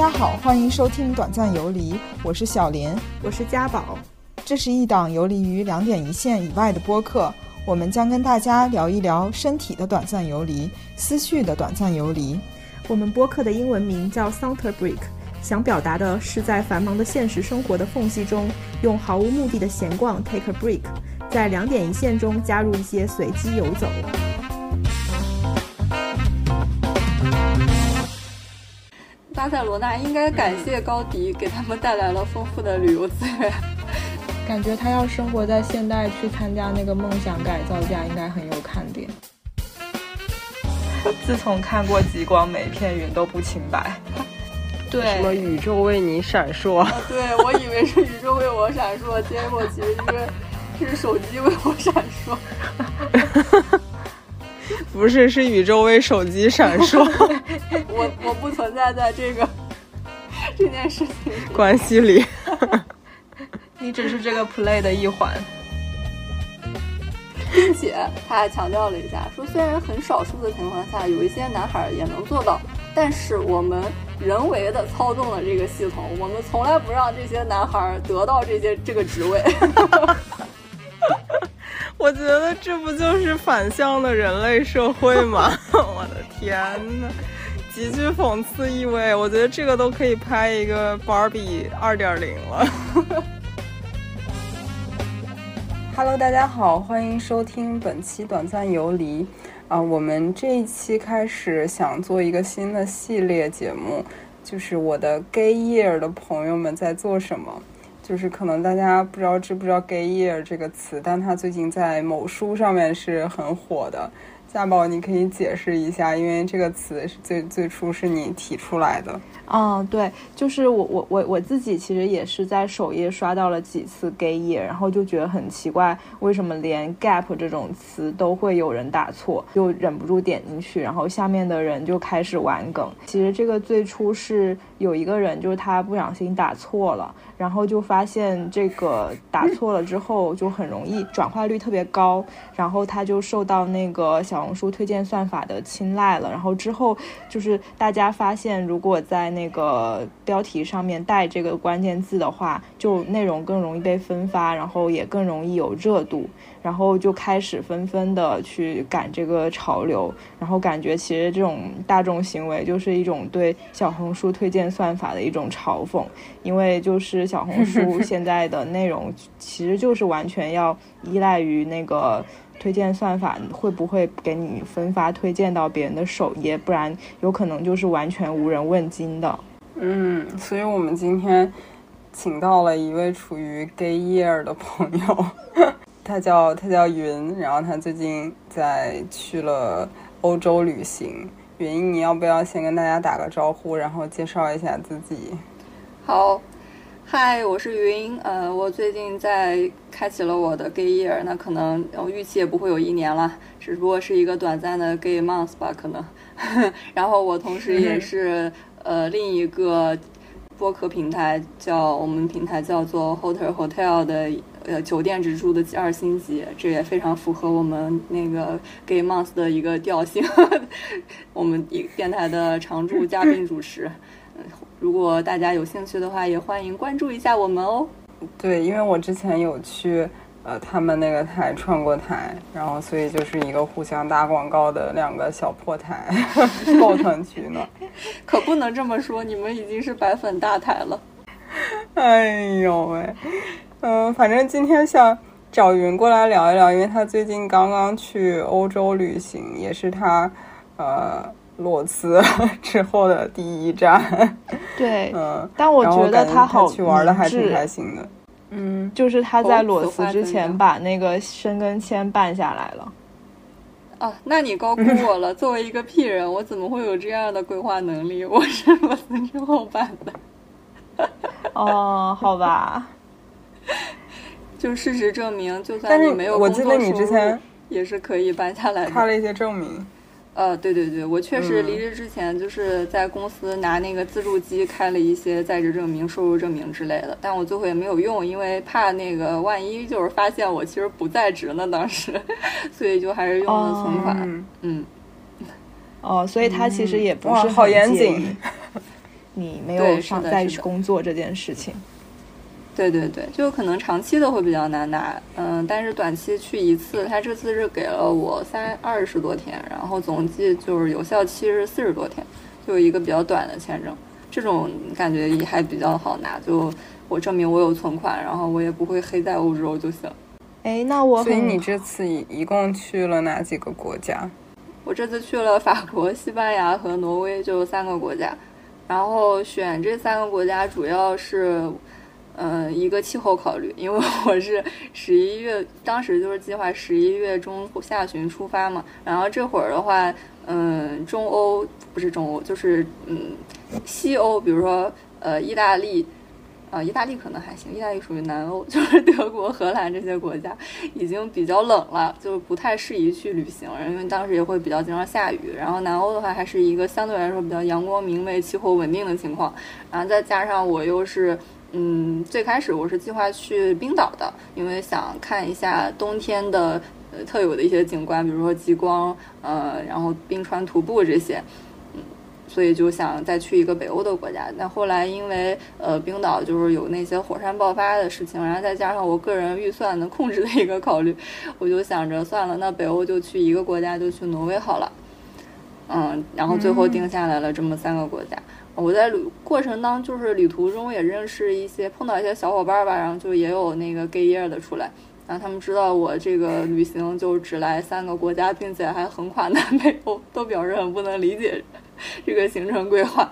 家好，欢迎收听《短暂游离》，我是小林，我是家宝。这是一档游离于两点一线以外的播客，我们将跟大家聊一聊身体的短暂游离，思绪的短暂游离。我们播客的英文名叫 Saunter Break，想表达的是在繁忙的现实生活的缝隙中，用毫无目的的闲逛 take a break，在两点一线中加入一些随机游走。巴塞罗那应该感谢高迪，给他们带来了丰富的旅游资源。感觉他要生活在现代，去参加那个梦想改造家，应该很有看点。自从看过极光，每片云都不清白。对，什么宇宙为你闪烁？对，我以为是宇宙为我闪烁，结果其实是是手机为我闪烁。不是，是宇宙为手机闪烁。我我不存在在这个这件事情关系里。你只是这个 play 的一环，并且他还强调了一下，说虽然很少数的情况下有一些男孩也能做到，但是我们人为的操纵了这个系统，我们从来不让这些男孩得到这些这个职位。我觉得这不就是反向的人类社会吗？我的天呐，极具讽刺意味。我觉得这个都可以拍一个 Barbie 二点零了。Hello，大家好，欢迎收听本期短暂游离。啊，我们这一期开始想做一个新的系列节目，就是我的 Gay Year 的朋友们在做什么。就是可能大家不知道知不知道 “Gay Year” 这个词，但它最近在某书上面是很火的。夏宝，你可以解释一下，因为这个词是最最初是你提出来的。嗯，对，就是我我我我自己其实也是在首页刷到了几次 gay year，然后就觉得很奇怪，为什么连 gap 这种词都会有人打错，就忍不住点进去，然后下面的人就开始玩梗。其实这个最初是有一个人，就是他不小心打错了，然后就发现这个打错了之后就很容易转化率特别高，然后他就受到那个小红书推荐算法的青睐了，然后之后就是大家发现如果在那那个标题上面带这个关键字的话，就内容更容易被分发，然后也更容易有热度，然后就开始纷纷的去赶这个潮流，然后感觉其实这种大众行为就是一种对小红书推荐算法的一种嘲讽，因为就是小红书 现在的内容其实就是完全要依赖于那个。推荐算法会不会给你分发推荐到别人的首页？不然有可能就是完全无人问津的。嗯，所以我们今天请到了一位处于 gay year 的朋友，他叫他叫云，然后他最近在去了欧洲旅行。云，你要不要先跟大家打个招呼，然后介绍一下自己？好。嗨，我是云，呃，我最近在开启了我的 gay year，那可能我预期也不会有一年了，只不过是一个短暂的 gay month 吧，可能。然后我同时也是呃另一个播客平台，叫我们平台叫做 hotel hotel 的呃酒店直住的二星级，这也非常符合我们那个 gay month 的一个调性。我们一电台的常驻嘉宾主持。如果大家有兴趣的话，也欢迎关注一下我们哦。对，因为我之前有去呃他们那个台串过台，然后所以就是一个互相打广告的两个小破台 抱团取暖。可不能这么说，你们已经是白粉大台了。哎呦喂，嗯，反正今天想找云过来聊一聊，因为他最近刚刚去欧洲旅行，也是他呃。裸辞之后的第一站，对，嗯，但我觉得他好去玩的还挺开心的，嗯，就是他在裸辞之前把那个申根签办下来了。啊，那你高估我了。作为一个屁人，我怎么会有这样的规划能力？我是裸辞之后办的。哦，好吧。就事实证明，就算你没有工作收入，也是可以办下来的。开了一些证明。呃，对对对，我确实离职之前就是在公司拿那个自助机开了一些在职证明、收入证明之类的，但我最后也没有用，因为怕那个万一就是发现我其实不在职呢，当时，所以就还是用了存款。嗯，哦，所以他其实也不是好严谨。你没有上在工作这件事情。对对对，就可能长期的会比较难拿，嗯，但是短期去一次，他这次是给了我三二十多天，然后总计就是有效期是四十多天，就一个比较短的签证，这种感觉也还比较好拿，就我证明我有存款，然后我也不会黑在欧洲就行。哎，那我所以你这次一一共去了哪几个国家？我这次去了法国、西班牙和挪威，就三个国家，然后选这三个国家主要是。嗯，一个气候考虑，因为我是 十一月，当时就是计划十一月中下旬出发嘛。然后这会儿的话，嗯，中欧不是中欧，就是嗯，西欧，比如说呃，意大利，啊，意大利可能还行，意大利属于南欧，就是德国、荷兰这些国家已经比较冷了，就不太适宜去旅行，因为当时也会比较经常下雨。然后南欧的话，还是一个相对来说比较阳光明媚、气候稳定的情况。然后再加上我又是。嗯，最开始我是计划去冰岛的，因为想看一下冬天的呃特有的一些景观，比如说极光，呃，然后冰川徒步这些，嗯，所以就想再去一个北欧的国家。但后来因为呃冰岛就是有那些火山爆发的事情，然后再加上我个人预算能控制的一个考虑，我就想着算了，那北欧就去一个国家，就去挪威好了。嗯，然后最后定下来了这么三个国家。我在旅过程当就是旅途中也认识一些碰到一些小伙伴吧，然后就也有那个 gay year 的出来，然后他们知道我这个旅行就只来三个国家，并且还横跨南北欧，都表示很不能理解这个行程规划。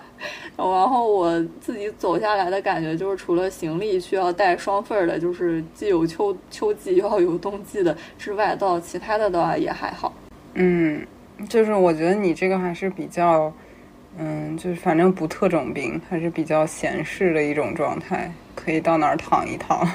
然后我自己走下来的感觉就是，除了行李需要带双份儿的，就是既有秋秋季又要有冬季的之外，到其他的的话也还好。嗯，就是我觉得你这个还是比较。嗯，就是反正不特种兵，还是比较闲适的一种状态，可以到哪儿躺一躺。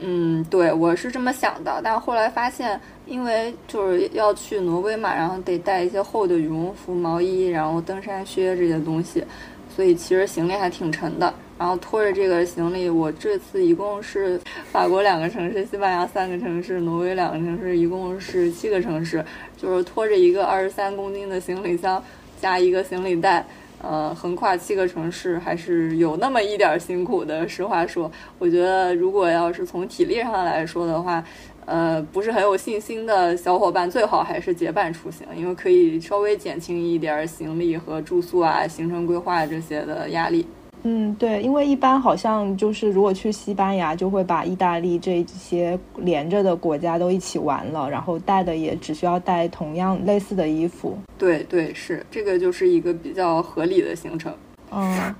嗯，对，我是这么想的，但后来发现，因为就是要去挪威嘛，然后得带一些厚的羽绒服、毛衣，然后登山靴这些东西，所以其实行李还挺沉的。然后拖着这个行李，我这次一共是法国两个城市，西班牙三个城市，挪威两个城市，一共是七个城市，就是拖着一个二十三公斤的行李箱加一个行李袋。呃，横跨七个城市还是有那么一点辛苦的。实话说，我觉得如果要是从体力上来说的话，呃，不是很有信心的小伙伴，最好还是结伴出行，因为可以稍微减轻一点行李和住宿啊、行程规划这些的压力。嗯，对，因为一般好像就是如果去西班牙，就会把意大利这些连着的国家都一起玩了，然后带的也只需要带同样类似的衣服。对对，是这个就是一个比较合理的行程。嗯，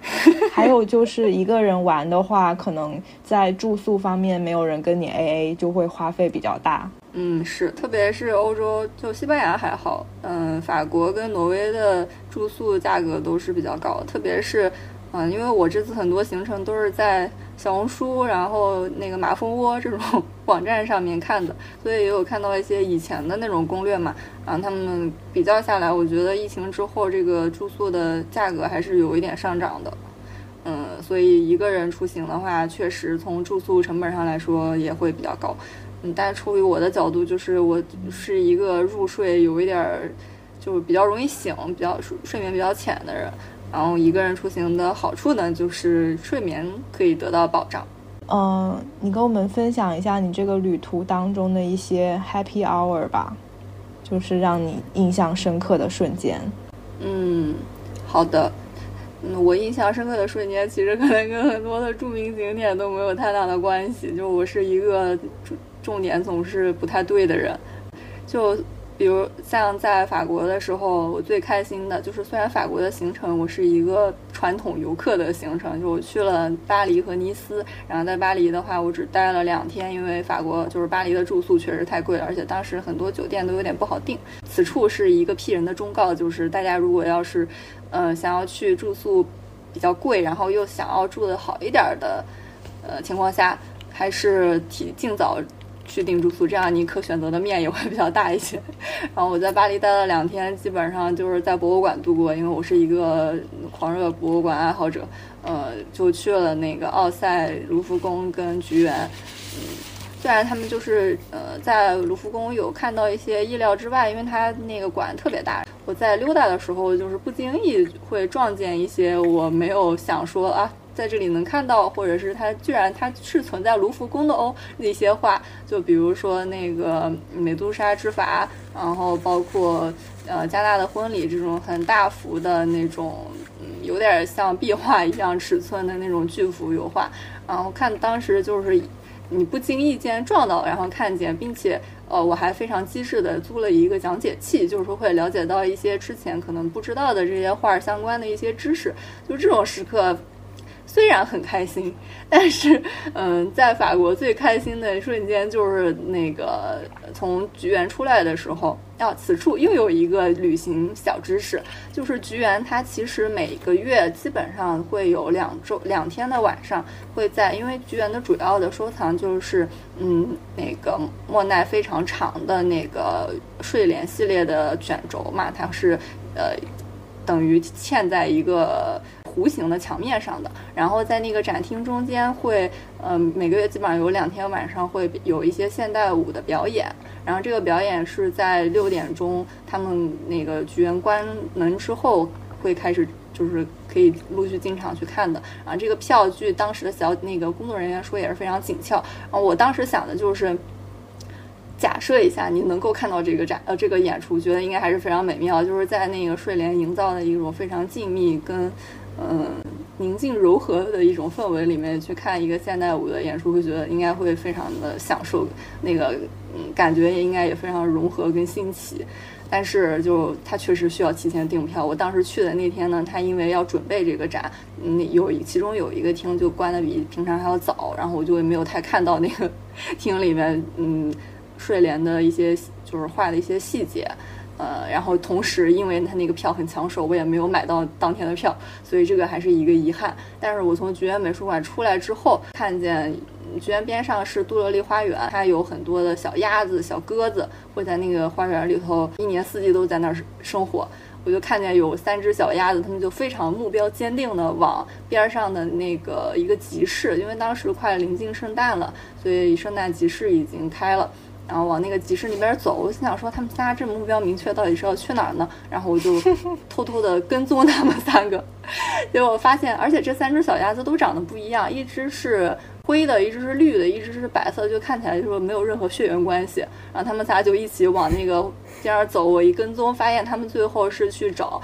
还有就是一个人玩的话，可能在住宿方面没有人跟你 AA，就会花费比较大。嗯，是，特别是欧洲，就西班牙还好，嗯，法国跟挪威的住宿价格都是比较高，特别是。嗯，因为我这次很多行程都是在小红书，然后那个马蜂窝这种 网站上面看的，所以也有看到一些以前的那种攻略嘛。然后他们比较下来，我觉得疫情之后这个住宿的价格还是有一点上涨的。嗯，所以一个人出行的话，确实从住宿成本上来说也会比较高。嗯，但出于我的角度，就是我是一个入睡有一点儿，就是比较容易醒，比较睡眠比较浅的人。然后一个人出行的好处呢，就是睡眠可以得到保障。嗯，你跟我们分享一下你这个旅途当中的一些 happy hour 吧，就是让你印象深刻的瞬间。嗯，好的。嗯，我印象深刻的瞬间，其实可能跟很多的著名景点都没有太大的关系。就我是一个重重点总是不太对的人，就。比如像在法国的时候，我最开心的就是，虽然法国的行程我是一个传统游客的行程，就我去了巴黎和尼斯，然后在巴黎的话，我只待了两天，因为法国就是巴黎的住宿确实太贵了，而且当时很多酒店都有点不好订。此处是一个屁人的忠告，就是大家如果要是，呃，想要去住宿比较贵，然后又想要住的好一点的，呃情况下，还是提尽早。去订住宿，这样你可选择的面也会比较大一些。然后我在巴黎待了两天，基本上就是在博物馆度过，因为我是一个狂热博物馆爱好者。呃，就去了那个奥赛、卢浮宫跟菊园。嗯，虽然他们就是呃在卢浮宫有看到一些意料之外，因为它那个馆特别大，我在溜达的时候就是不经意会撞见一些我没有想说啊。在这里能看到，或者是它居然它是存在卢浮宫的哦，那些画，就比如说那个美杜莎之筏，然后包括呃加纳的婚礼这种很大幅的那种，嗯，有点像壁画一样尺寸的那种巨幅油画，然后看当时就是你不经意间撞到，然后看见，并且呃我还非常机智的租了一个讲解器，就是说会了解到一些之前可能不知道的这些画相关的一些知识，就这种时刻。虽然很开心，但是，嗯，在法国最开心的一瞬间就是那个从菊园出来的时候。啊，此处又有一个旅行小知识，就是菊园它其实每个月基本上会有两周两天的晚上会在，因为菊园的主要的收藏就是嗯那个莫奈非常长的那个睡莲系列的卷轴嘛，它是呃等于嵌在一个。弧形的墙面上的，然后在那个展厅中间会，嗯，每个月基本上有两天晚上会有一些现代舞的表演，然后这个表演是在六点钟，他们那个剧院关门之后会开始，就是可以陆续进场去看的。然后这个票据当时的小那个工作人员说也是非常紧俏，然后我当时想的就是。假设一下，你能够看到这个展呃这个演出，觉得应该还是非常美妙，就是在那个睡莲营造的一种非常静谧跟嗯宁静柔和的一种氛围里面去看一个现代舞的演出，会觉得应该会非常的享受，那个嗯感觉也应该也非常融合跟新奇。但是就它确实需要提前订票。我当时去的那天呢，它因为要准备这个展，嗯有其中有一个厅就关的比平常还要早，然后我就没有太看到那个厅里面嗯。睡莲的一些就是画的一些细节，呃，然后同时因为他那个票很抢手，我也没有买到当天的票，所以这个还是一个遗憾。但是我从菊园美术馆出来之后，看见菊园边上是杜乐丽花园，它有很多的小鸭子、小鸽子会在那个花园里头一年四季都在那儿生活。我就看见有三只小鸭子，它们就非常目标坚定的往边上的那个一个集市，因为当时快临近圣诞了，所以圣诞集市已经开了。然后往那个集市那边走，我心想说他们仨这目标明确，到底是要去哪儿呢？然后我就 偷偷的跟踪他们三个，结果发现，而且这三只小鸭子都长得不一样，一只是灰的，一只是绿的，一只是白色，就看起来就没有任何血缘关系。然后他们仨就一起往那个边儿走，我一跟踪，发现他们最后是去找。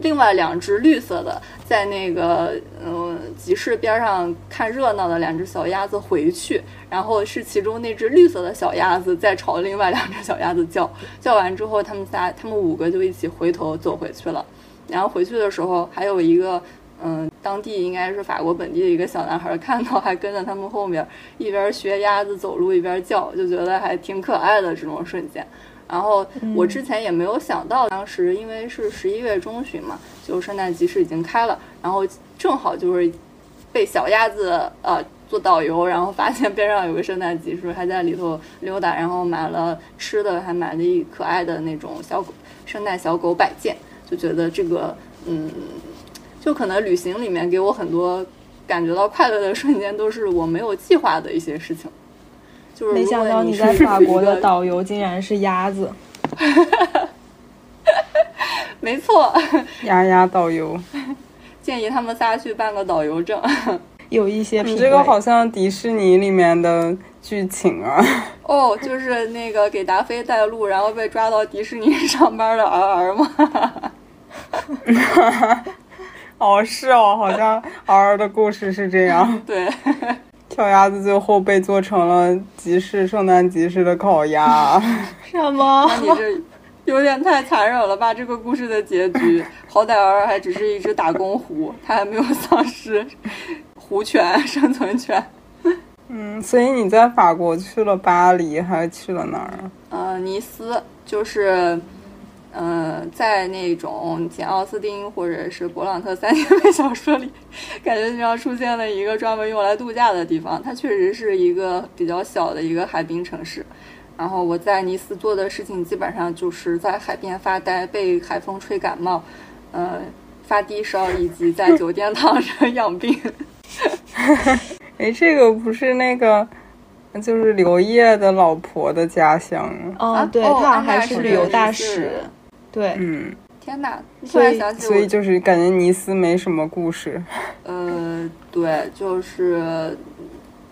另外两只绿色的，在那个嗯集市边上看热闹的两只小鸭子回去，然后是其中那只绿色的小鸭子在朝另外两只小鸭子叫，叫完之后，他们仨他们五个就一起回头走回去了。然后回去的时候，还有一个嗯当地应该是法国本地的一个小男孩看到，还跟在他们后面一边学鸭子走路一边叫，就觉得还挺可爱的这种瞬间。然后我之前也没有想到，当时因为是十一月中旬嘛，就圣诞集市已经开了，然后正好就是被小鸭子呃做导游，然后发现边上有个圣诞集市，还在里头溜达，然后买了吃的，还买了一可爱的那种小狗圣诞小狗摆件，就觉得这个嗯，就可能旅行里面给我很多感觉到快乐的瞬间，都是我没有计划的一些事情。没想到你在法国的导游竟然是鸭子，没错，鸭鸭导游，建议他们仨去办个导游证，有一些。你这个好像迪士尼里面的剧情啊！哦，就是那个给达菲带路，然后被抓到迪士尼上班的儿儿吗？哦，是哦，好像儿儿的故事是这样。对。小鸭子最后被做成了集市圣诞集市的烤鸭，什么？那你这有点太残忍了吧？这个故事的结局，好歹儿还只是一只打工狐，它还没有丧失狐权生存权。嗯，所以你在法国去了巴黎，还去了哪儿啊？呃，尼斯，就是。嗯，在那种简奥斯汀或者是勃朗特三千本小说里，感觉上出现了一个专门用来度假的地方。它确实是一个比较小的一个海滨城市。然后我在尼斯做的事情基本上就是在海边发呆，被海风吹感冒，呃，发低烧，以及在酒店躺着养病。哎，这个不是那个就是刘烨的老婆的家乡。哦，对，哦他好像还是是旅游大是使。对，嗯，天哪！突然想起我所以就是感觉尼斯没什么故事。呃，对，就是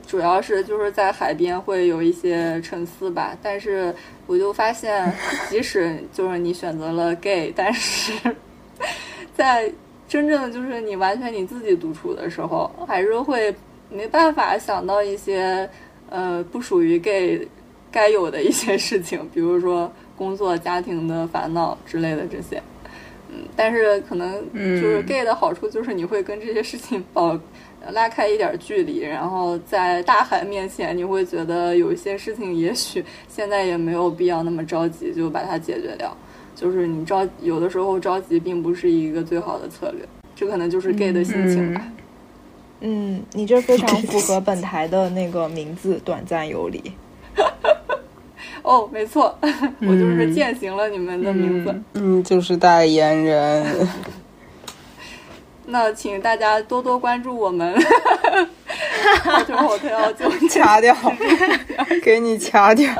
主要是就是在海边会有一些沉思吧，但是我就发现，即使就是你选择了 gay，但是在真正就是你完全你自己独处的时候，还是会没办法想到一些呃不属于 gay 该有的一些事情，比如说工作、家庭的烦恼之类的这些。嗯，但是可能就是嗯 gay 的好处就是你会跟这些事情保拉开一点距离，然后在大海面前，你会觉得有一些事情也许现在也没有必要那么着急就把它解决掉。就是你着有的时候着急并不是一个最好的策略，这可能就是 gay 的心情吧。嗯，你这非常符合 本台的那个名字“短暂游离 哦，没错，我就是嗯践行了你们的名字。嗯，嗯，就是代言人。那请大家多多关注我们。Hotel Hotel 就 掐掉，给你掐掉。”。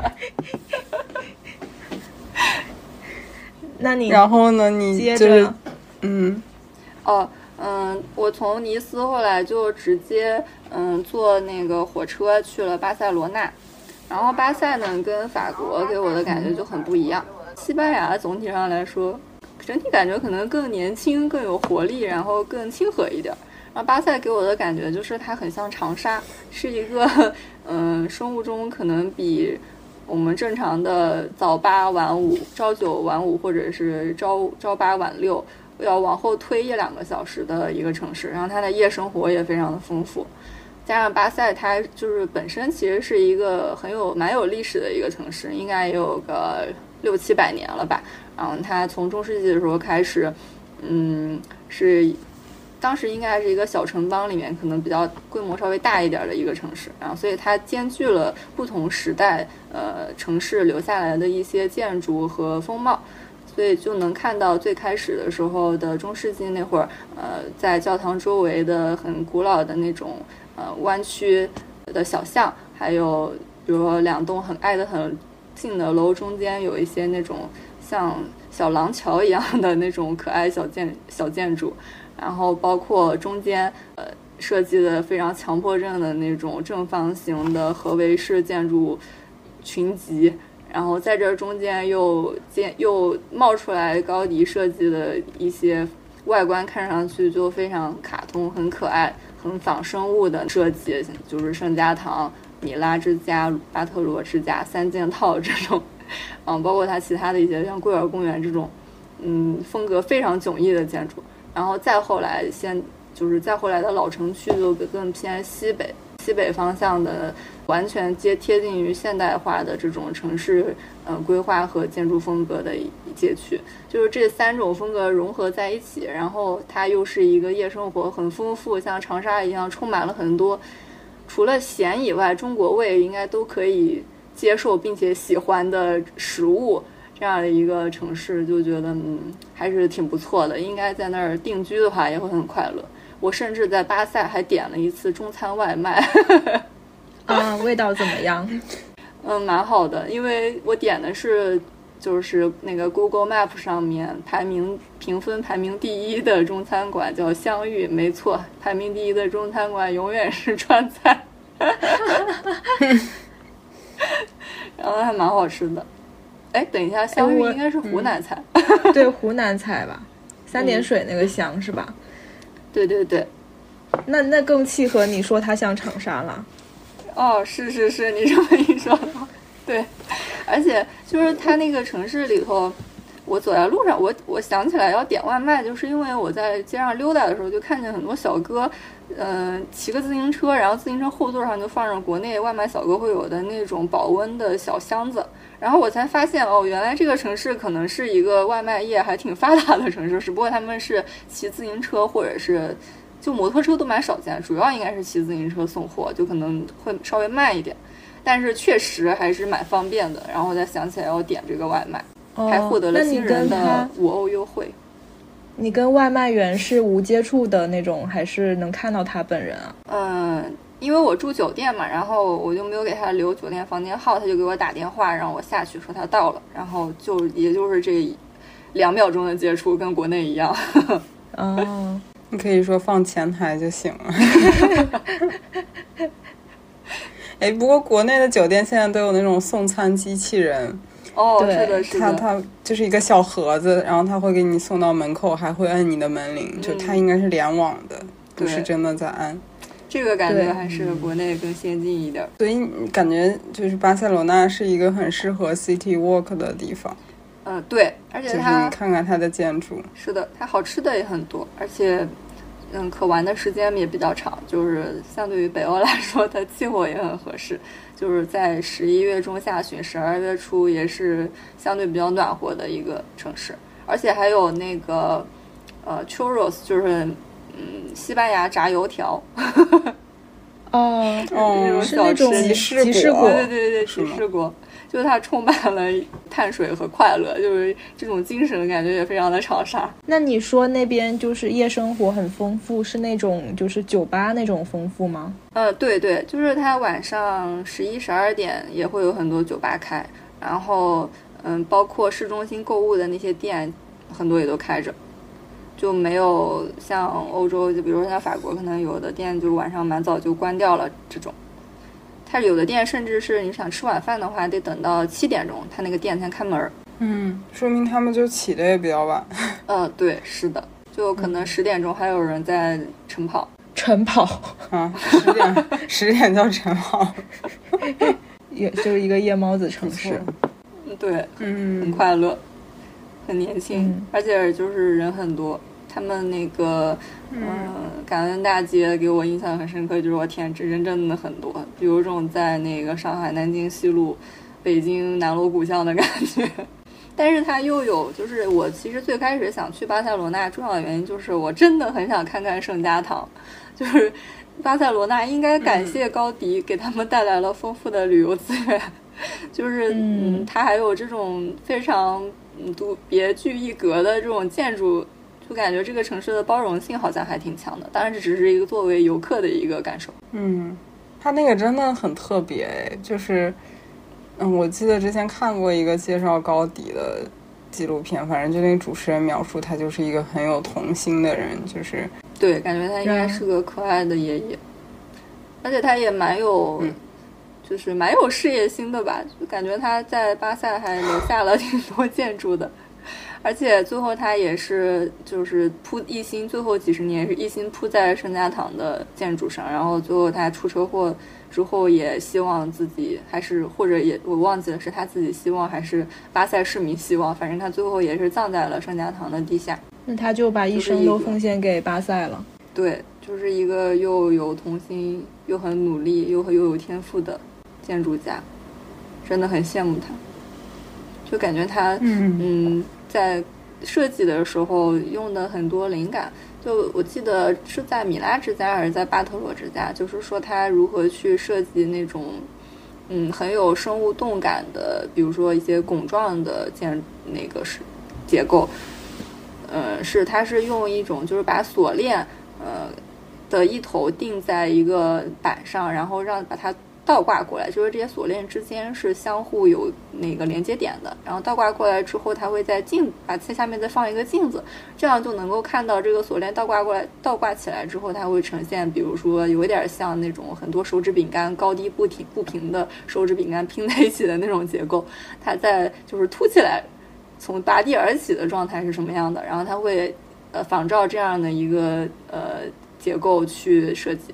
那你然后呢，你接就是着，嗯哦，嗯，我从尼斯后来就直接嗯坐那个火车去了巴塞罗那，然后巴塞呢跟法国给我的感觉就很不一样。西班牙总体上来说，整体感觉可能更年轻、更有活力，然后更亲和一点儿。然后巴塞给我的感觉就是它很像长沙，是一个嗯 生物钟可能比我们正常的早八晚五、朝九晚五，或者是朝朝八晚六，要往后推一两个小时的一个城市。然后它的夜生活也非常的丰富，加上巴塞它就是本身其实是一个很有蛮有历史的一个城市，应该也有个六七百年了吧。然后它从中世纪的时候开始，嗯，是当时应该是一个小城邦里面可能比较规模稍微大一点的一个城市，然后所以它兼具了不同时代呃城市留下来的一些建筑和风貌，所以就能看到最开始的时候的中世纪那会儿，呃，在教堂周围的很古老的那种呃弯曲的小巷，还有比如说两栋很挨得很近的楼中间有一些那种像小廊桥一样的那种可爱小建小建筑。然后包括中间呃设计的非常强迫症的那种正方形的合围式建筑群集，然后在这中间又建又冒出来高迪设计的一些外观看上去就非常卡通、很可爱、很仿生物的设计，就是圣家堂、米拉之家、巴特罗之家三件套这种，嗯，包括它其他的一些像桂尔公园这种，嗯，风格非常迥异的建筑。然后再后来，先就是再后来的老城区就更偏西北，西北方向的完全接贴近于现代化的这种城市，呃，规划和建筑风格的街区，就是这三种风格融合在一起，然后它又是一个夜生活很丰富，像长沙一样充满了很多除了咸以外，中国胃应该都可以接受并且喜欢的食物。这样的一个城市，就觉得嗯还是挺不错的。应该在那儿定居的话，也会很快乐。我甚至在巴塞还点了一次中餐外卖，啊，味道怎么样？嗯，蛮好的，因为我点的是就是那个 Google Map 上面排名评分排名第一的中餐馆，叫香芋。没错，排名第一的中餐馆永远是川菜，然后还蛮好吃的。哎，等一下，香芋应该是湖南菜。对，湖南菜吧，三点水那个香是吧？对对对，那那更契合你说它像长沙了。哦，是是是，你这么一说，对，而且就是它那个城市里头，我走在路上，我我想起来要点外卖，就是因为我在街上溜达的时候，就看见很多小哥，嗯、骑个自行车，然后自行车后座上就放着国内外卖小哥会有的那种保温的小箱子，然后我才发现哦，原来这个城市可能是一个外卖业还挺发达的城市，只不过他们是骑自行车或者是。就摩托车都蛮少见，主要应该是骑自行车送货，就可能会稍微慢一点，但是确实还是蛮方便的。然后我才想起来要点这个外卖，哦还获得了新人的，五欧优惠。你跟外卖员是无接触的那种，还是能看到他本人啊？嗯，因为我住酒店嘛，然后我就没有给他留酒店房间号，他就给我打电话让我下去，说他到了，然后就也就是这两秒钟的接触，跟国内一样。哦，你可以说放前台就行了。哎，不过国内的酒店现在都有那种送餐机器人，哦，对是的，是的，它它就是一个小盒子，然后它会给你送到门口，还会按你的门铃，就它应该是联网的，不是真的在按。这个感觉还是国内更先进一点。所以你感觉就是巴塞罗那是一个很适合 city walk 的地方，嗯，对，而就是且它你看看它的建筑。是的，它好吃的也很多，而且，嗯，可玩的时间也比较长，就是相对于北欧来说，它气候也很合适，就是在十一月中下旬、十二月初也是相对比较暖和的一个城市，而且还有那个呃 churros，就是嗯西班牙炸油条，哦，是那种吃集市果集市果对对对对，是吗提示过，就是它充满了碳水和快乐，就是这种精神感觉也非常的长沙。那你说那边就是夜生活很丰富，是那种就是酒吧那种丰富吗？呃，对对，就是它晚上十一、十二点也会有很多酒吧开，然后嗯，包括市中心购物的那些店，很多也都开着，就没有像欧洲，就比如说像法国，可能有的店就晚上蛮早就关掉了这种。它有的店甚至是你想吃晚饭的话，得等到七点钟，它那个店才开门儿。嗯，说明他们就起的也比较晚。嗯，对，是的，就可能十点钟还有人在晨跑。晨跑，啊，十点十点叫晨跑。也就是一个夜猫子城市。嗯对，很嗯，快乐，很年轻，嗯而且就是人很多。他们那个，嗯、感恩大街给我印象很深刻，就是我天，这人真的很多，有种在那个上海南京西路、北京南锣鼓巷的感觉。但是它又有，就是我其实最开始想去巴塞罗那，重要的原因就是我真的很想看看圣家堂，就是巴塞罗那应该感谢高迪给他们带来了丰富的旅游资源，就是嗯。嗯，它还有这种非常嗯独别具一格的这种建筑，就感觉这个城市的包容性好像还挺强的。当然，这只是一个作为游客的一个感受。嗯，他那个真的很特别，哎就是，嗯，我记得之前看过一个介绍高迪的纪录片，反正就那主持人描述他就是一个很有童心的人，就是，对，感觉他应该嗯是个可爱的爷爷，而且他也蛮有，嗯就是蛮有事业心的吧。就感觉他在巴塞还留下了 挺多建筑的，而且最后他也是就是扑一心，最后几十年是一心扑在圣家堂的建筑上，然后最后他出车祸之后也希望自己还是或者也我忘记了是他自己希望还是巴塞市民希望，反正他最后也是葬在了圣家堂的地下。那他就把一生都奉献给巴塞了。对，就是一个又有童心，又很努力，又又有天赋的建筑家，真的很羡慕他。就感觉他，嗯嗯，在设计的时候用的很多灵感。就我记得是在米拉之家还是在巴特罗之家，就是说他如何去设计那种，嗯，很有生物动感的，比如说一些拱状的建那个是结构，呃，是它是用一种就是把锁链，呃的一头钉在一个板上，然后让把它倒挂过来，就是这些锁链之间是相互有那个连接点的。然后倒挂过来之后，它会在镜把在下面再放一个镜子，这样就能够看到这个锁链倒挂过来倒挂起来之后，它会呈现，比如说有一点像那种很多手指饼干高低不平不平的手指饼干拼在一起的那种结构，它在就是凸起来。从拔地而起的状态是什么样的，然后它会呃仿照这样的一个呃结构去设计，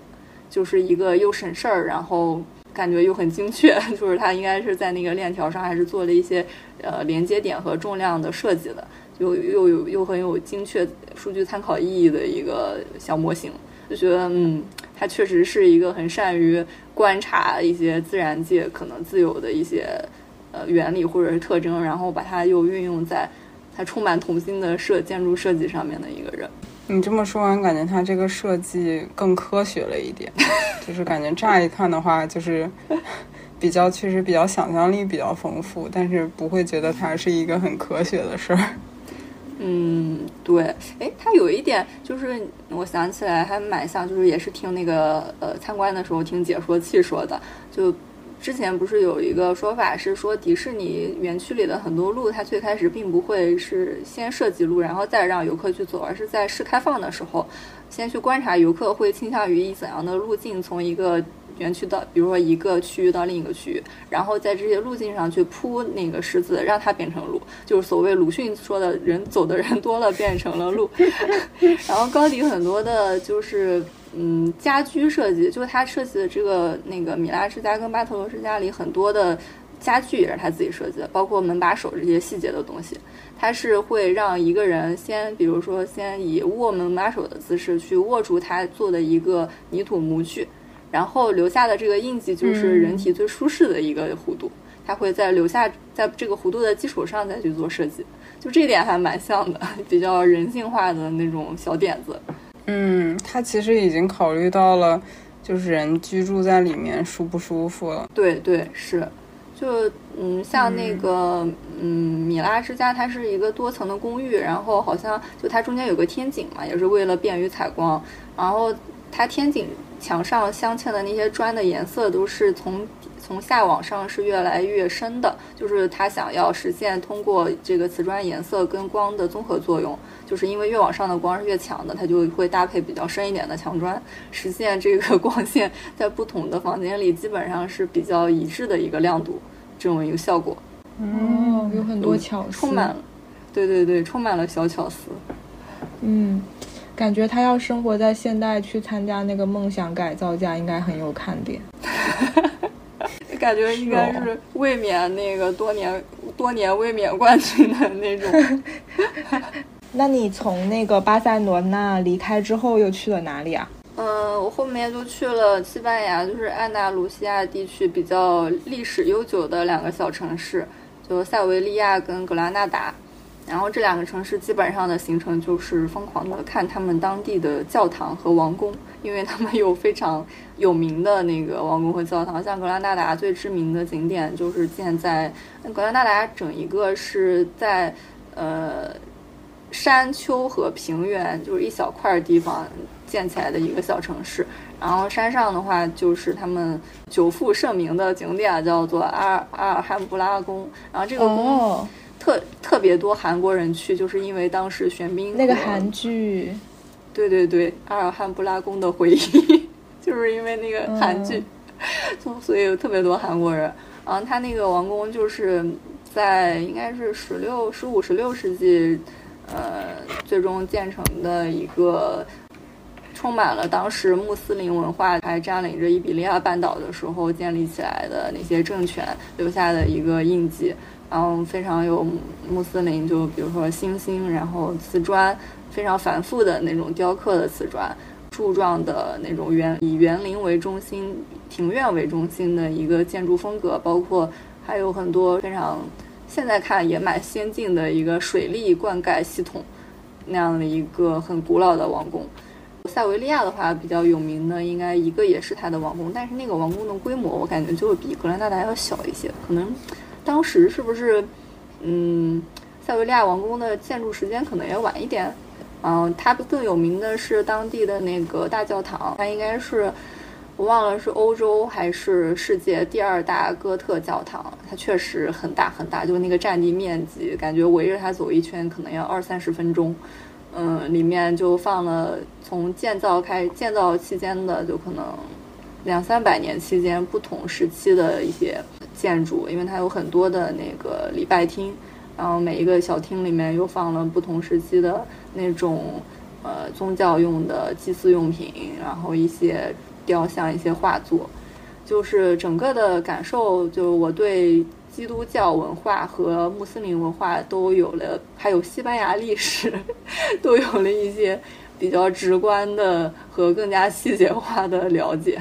就是一个又省事儿，然后感觉又很精确，就是它应该是在那个链条上还是做了一些呃连接点和重量的设计的，又又有又很有精确数据参考意义的一个小模型，就觉得嗯，它确实是一个很善于观察一些自然界可能自有的一些。呃，原理或者是特征，然后把它又运用在它充满童心的设建筑设计上面的一个人。你这么说完，感觉它这个设计更科学了一点，就是感觉乍一看的话，就是比较确实比较想象力比较丰富，但是不会觉得它是一个很科学的事儿。嗯，对，哎，它有一点就是我想起来还蛮像，就是也是听那个呃参观的时候听解说器说的，就。之前不是有一个说法是说，迪士尼园区里的很多路，它最开始并不会是先设计路，然后再让游客去走，而是在试开放的时候，先去观察游客会倾向于以怎样的路径从一个园区到，比如说一个区域到另一个区域，然后在这些路径上去铺那个石子，让它变成路，就是所谓鲁迅说的人走的人多了变成了路。然后高迪很多的就是。嗯，家居设计就是他设计的这个那个米拉之家跟巴特罗之家里很多的家具也是他自己设计的，包括门把手这些细节的东西，他是会让一个人先，比如说先以握门把手的姿势去握住他做的一个泥土模具，然后留下的这个印记就是人体最舒适的一个弧度，它会在留下在这个弧度的基础上再去做设计，就这点还蛮像的，比较人性化的那种小点子。嗯，它其实已经考虑到了，就是人居住在里面舒不舒服了。对对是，就嗯，像那个嗯米拉之家，它是一个多层的公寓，然后好像就它中间有个天井嘛，也是为了便于采光。然后它天井墙上镶嵌的那些砖的颜色都是从从下往上是越来越深的，就是他想要实现通过这个瓷砖颜色跟光的综合作用。就是因为越往上的光是越强的，它就会搭配比较深一点的墙砖，实现这个光线在不同的房间里基本上是比较一致的一个亮度，这种一个效果。哦，有很多巧思，充满了，对对对，充满了小巧思。嗯，感觉他要生活在现代去参加那个梦想改造家，应该很有看点。感觉应该是卫冕那个多年多年卫冕冠军的那种。那你从那个巴塞罗那离开之后，又去了哪里啊？嗯，我后面就去了西班牙，就是安达卢西亚地区比较历史悠久的两个小城市，就塞维利亚跟格拉纳达。然后这两个城市基本上的行程就是疯狂的看他们当地的教堂和王宫，因为他们有非常有名的那个王宫和教堂。像格拉纳达最知名的景点就是建在格拉纳达，整一个是在呃。山丘和平原就是一小块地方建起来的一个小城市，然后山上的话就是他们久负盛名的景点，叫做阿尔阿尔汉布拉宫。然后这个宫特特别多韩国人去，就是因为当时玄彬那个韩剧，对对对，阿尔汉布拉宫的回忆，就是因为那个韩剧，所以有特别多韩国人。然后他那个王宫就是在应该是十六、十五、十六世纪。呃，最终建成的一个充满了当时穆斯林文化，还占领着伊比利亚半岛的时候建立起来的那些政权留下的一个印记，然后非常有穆斯林，就比如说星星，然后瓷砖非常繁复的那种雕刻的瓷砖，柱状的那种园以园林为中心、庭院为中心的一个建筑风格，包括还有很多非常。现在看也蛮先进的一个水利灌溉系统，那样的一个很古老的王宫。塞维利亚的话比较有名的，应该一个也是它的王宫，但是那个王宫的规模我感觉就会比格兰纳达要小一些。可能当时是不是，嗯，塞维利亚王宫的建筑时间可能也晚一点。嗯，它更有名的是当地的那个大教堂，它应该是。我忘了是欧洲还是世界第二大哥特教堂，它确实很大很大，就那个占地面积，感觉围着它走一圈可能要二三十分钟。嗯，里面就放了从建造开建造期间的，就可能两三百年期间不同时期的一些建筑，因为它有很多的那个礼拜厅，然后每一个小厅里面又放了不同时期的那种呃宗教用的祭祀用品，然后一些。雕像一些画作，就是整个的感受，就我对基督教文化和穆斯林文化都有了，还有西班牙历史，都有了一些比较直观的和更加细节化的了解。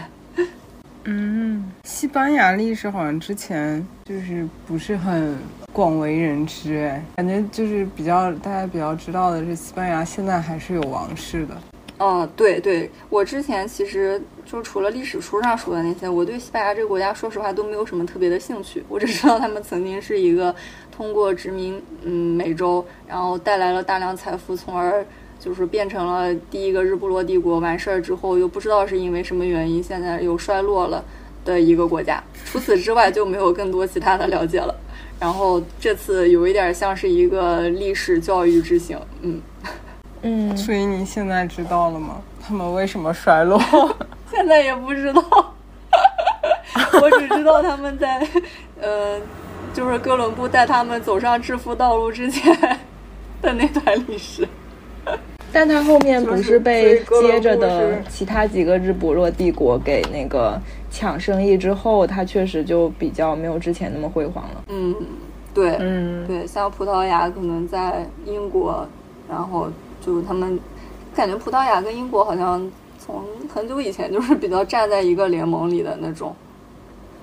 嗯，西班牙历史好像之前就是不是很广为人知，哎，感觉就是比较大家比较知道的是西班牙现在还是有王室的。嗯，对对，我之前其实就除了历史书上说的那些，我对西班牙这个国家说实话都没有什么特别的兴趣。我只知道他们曾经是一个通过殖民嗯美洲，然后带来了大量财富，从而就是变成了第一个日不落帝国。完事儿之后又不知道是因为什么原因，现在又衰落了的一个国家。除此之外就没有更多其他的了解了。然后这次有一点像是一个历史教育之行，嗯嗯，所以你现在知道了吗？他们为什么衰落？现在也不知道，我只知道他们在，呃，就是哥伦布带他们走上致富道路之前 的那段历史。但他后面不是被接着的其他几个日不落帝国给那个抢生意之后，他确实就比较没有之前那么辉煌了。嗯，对，嗯，对，像葡萄牙可能在英国，然后就他们感觉葡萄牙跟英国好像从很久以前就是比较站在一个联盟里的那种，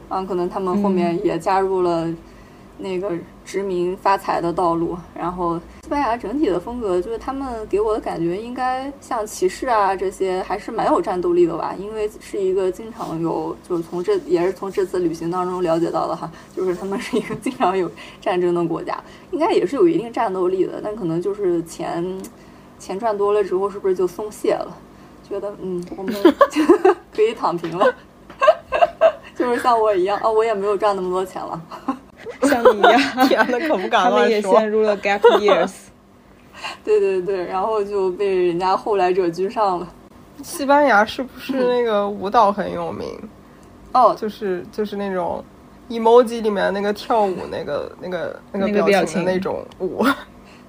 啊，可能他们后面也加入了那个殖民发财的道路。然后西班牙整体的风格就是他们给我的感觉应该像骑士啊这些还是蛮有战斗力的吧，因为是一个经常有就是从这也是从这次旅行当中了解到的哈，就是他们是一个经常有战争的国家，应该也是有一定战斗力的，但可能就是钱钱赚多了之后是不是就松懈了，觉得嗯我们就 可以躺平了。就是像我一样啊，我也没有赚那么多钱了。像你一样，天呐，可不敢他们也。陷入了 gap years。对对对，然后就被人家后来者居上了。西班牙是不是那个舞蹈很有名？哦，就是就是那种 emoji 里面那个跳舞那个那个那个表情情的那种舞。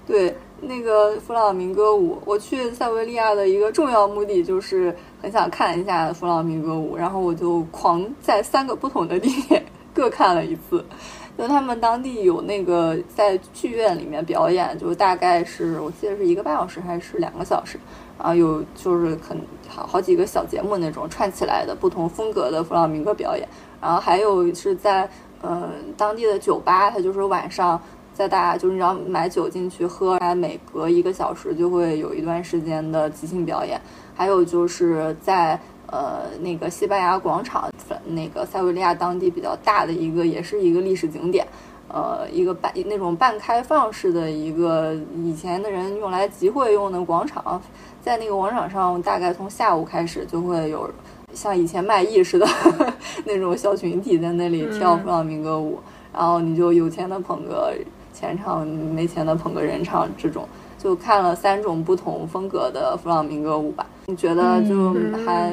对，那个弗朗明哥舞，我去塞维利亚的一个重要目的就是很想看一下弗朗明哥舞，然后我就狂在三个不同的地点各看了一次。就他们当地有那个在剧院里面表演，就大概是我记得是一个半小时还是两个小时，然后有就是很好好几个小节目那种串起来的不同风格的弗朗明哥表演，然后还有是在呃当地的酒吧，它就是晚上。在大家就是你要买酒进去喝，然后每隔一个小时就会有一段时间的即兴表演。还有就是在呃那个西班牙广场，那个塞维利亚当地比较大的一个，也是一个历史景点。呃，一个半那种半开放式的一个以前的人用来集会用的广场，在那个广场上，大概从下午开始就会有像以前卖艺似的 那种小群体在那里跳弗朗明哥舞，然后你就有钱的捧个前场，没钱的捧个人场，这种就看了三种不同风格的弗朗明哥舞吧。你觉得就还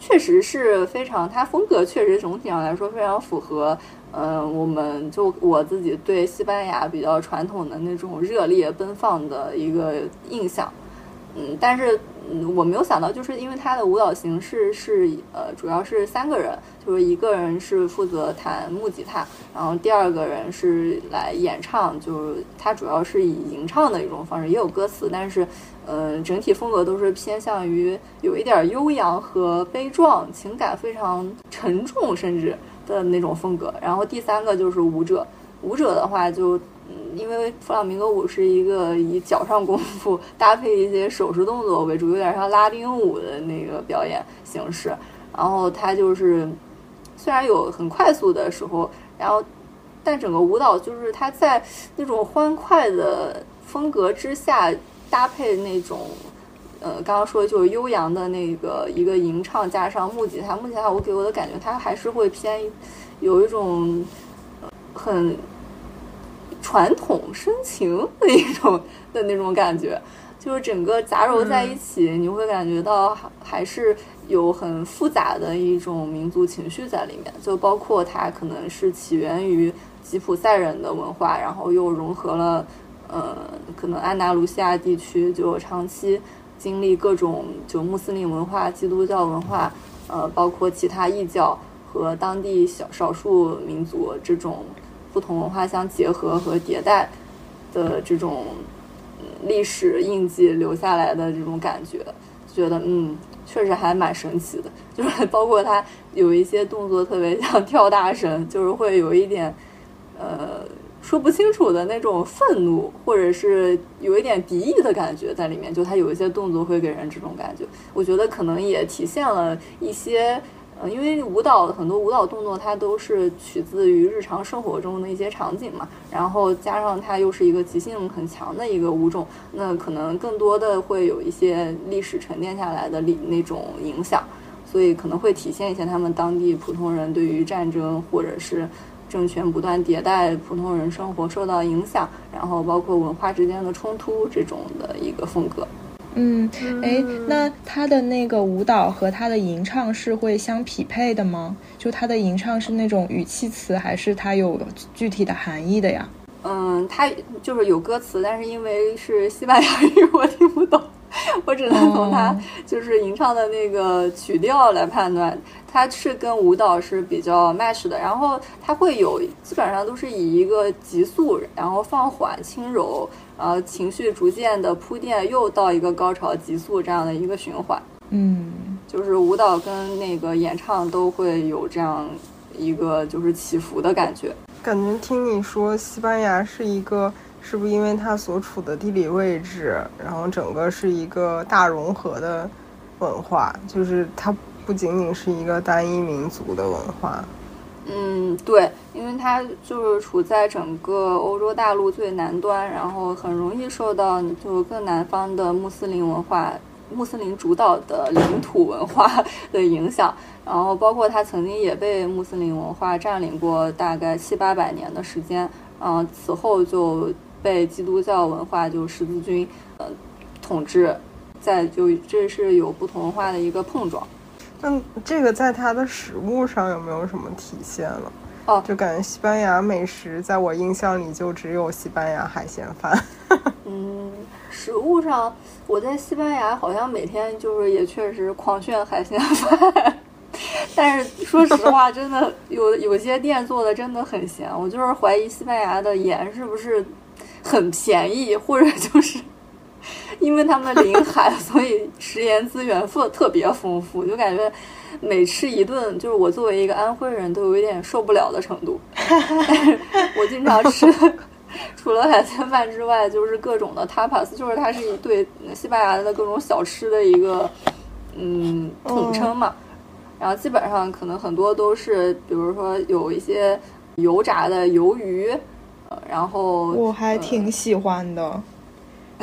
确实是非常，它风格确实总体上来说非常符合，嗯、我们就我自己对西班牙比较传统的那种热烈奔放的一个印象。嗯，但是嗯，我没有想到，就是因为他的舞蹈形式是呃，主要是三个人，就是一个人是负责弹木吉他，然后第二个人是来演唱，就是他主要是以吟唱的一种方式，也有歌词，但是呃，整体风格都是偏向于有一点悠扬和悲壮，情感非常沉重，甚至的那种风格。然后第三个就是舞者，舞者的话就。因为弗朗明哥舞是一个以脚上功夫搭配一些手势动作为主，有点像拉丁舞的那个表演形式。然后它就是虽然有很快速的时候，然后但整个舞蹈就是它在那种欢快的风格之下搭配那种。呃，刚刚说的就是悠扬的那个一个吟唱，加上木吉他，木吉他我给我的感觉，它还是会偏有一种很传统深情的一种的那种感觉，就是整个杂糅在一起，你会感觉到还还是有很复杂的一种民族情绪在里面，就包括它可能是起源于吉普赛人的文化，然后又融合了呃，可能安达卢西亚地区就长期经历各种就穆斯林文化、基督教文化，呃，包括其他异教和当地小少数民族这种。不同文化相结合和迭代的这种历史印记留下来的这种感觉，觉得嗯，确实还蛮神奇的。就是包括他有一些动作特别像跳大神，就是会有一点呃说不清楚的那种愤怒，或者是有一点敌意的感觉在里面。就他有一些动作会给人这种感觉，我觉得可能也体现了一些。因为舞蹈很多舞蹈动作它都是取自于日常生活中的一些场景嘛，然后加上它又是一个即兴很强的一个舞种，那可能更多的会有一些历史沉淀下来的里那种影响，所以可能会体现一些他们当地普通人对于战争或者是政权不断迭代，普通人生活受到影响，然后包括文化之间的冲突这种的一个风格。嗯，哎，那他的那个舞蹈和他的吟唱是会相匹配的吗？就他的吟唱是那种语气词，还是他有具体的含义的呀？嗯，他就是有歌词，但是因为是西班牙语，我听不懂，我只能从他就是吟唱的那个曲调来判断。它是跟舞蹈是比较 match 的，然后它会有基本上都是以一个急速，然后放缓、轻柔。呃，情绪逐渐的铺垫，又到一个高潮急速这样的一个循环。嗯，就是舞蹈跟那个演唱都会有这样一个就是起伏的感觉。感觉听你说西班牙是一个，是不是因为它所处的地理位置，然后整个是一个大融合的文化，就是它不仅仅是一个单一民族的文化。嗯，对，因为它就是处在整个欧洲大陆最南端，然后很容易受到就更南方的穆斯林文化、穆斯林主导的领土文化 的影响，然后包括它曾经也被穆斯林文化占领过大概七八百年的时间，嗯，此后就被基督教文化就十字军呃统治，在就这是有不同文化的一个碰撞。那这个在它的食物上有没有什么体现了？哦，就感觉西班牙美食在我印象里就只有西班牙海鲜饭。嗯，食物上我在西班牙好像每天就是也确实狂炫海鲜饭，但是说实话，真的有有些店做的真的很咸，我就是怀疑西班牙的盐是不是很便宜，或者就是。因为他们临海，所以食盐资源特特别丰富，就感觉每吃一顿，就是我作为一个安徽人都有一点受不了的程度。我经常吃，除了海鲜饭之外，就是各种的 tapas，就是它是一对西班牙的各种小吃的一个嗯统称嘛。然后基本上可能很多都是，比如说有一些油炸的鱿鱼，然后我还挺喜欢的。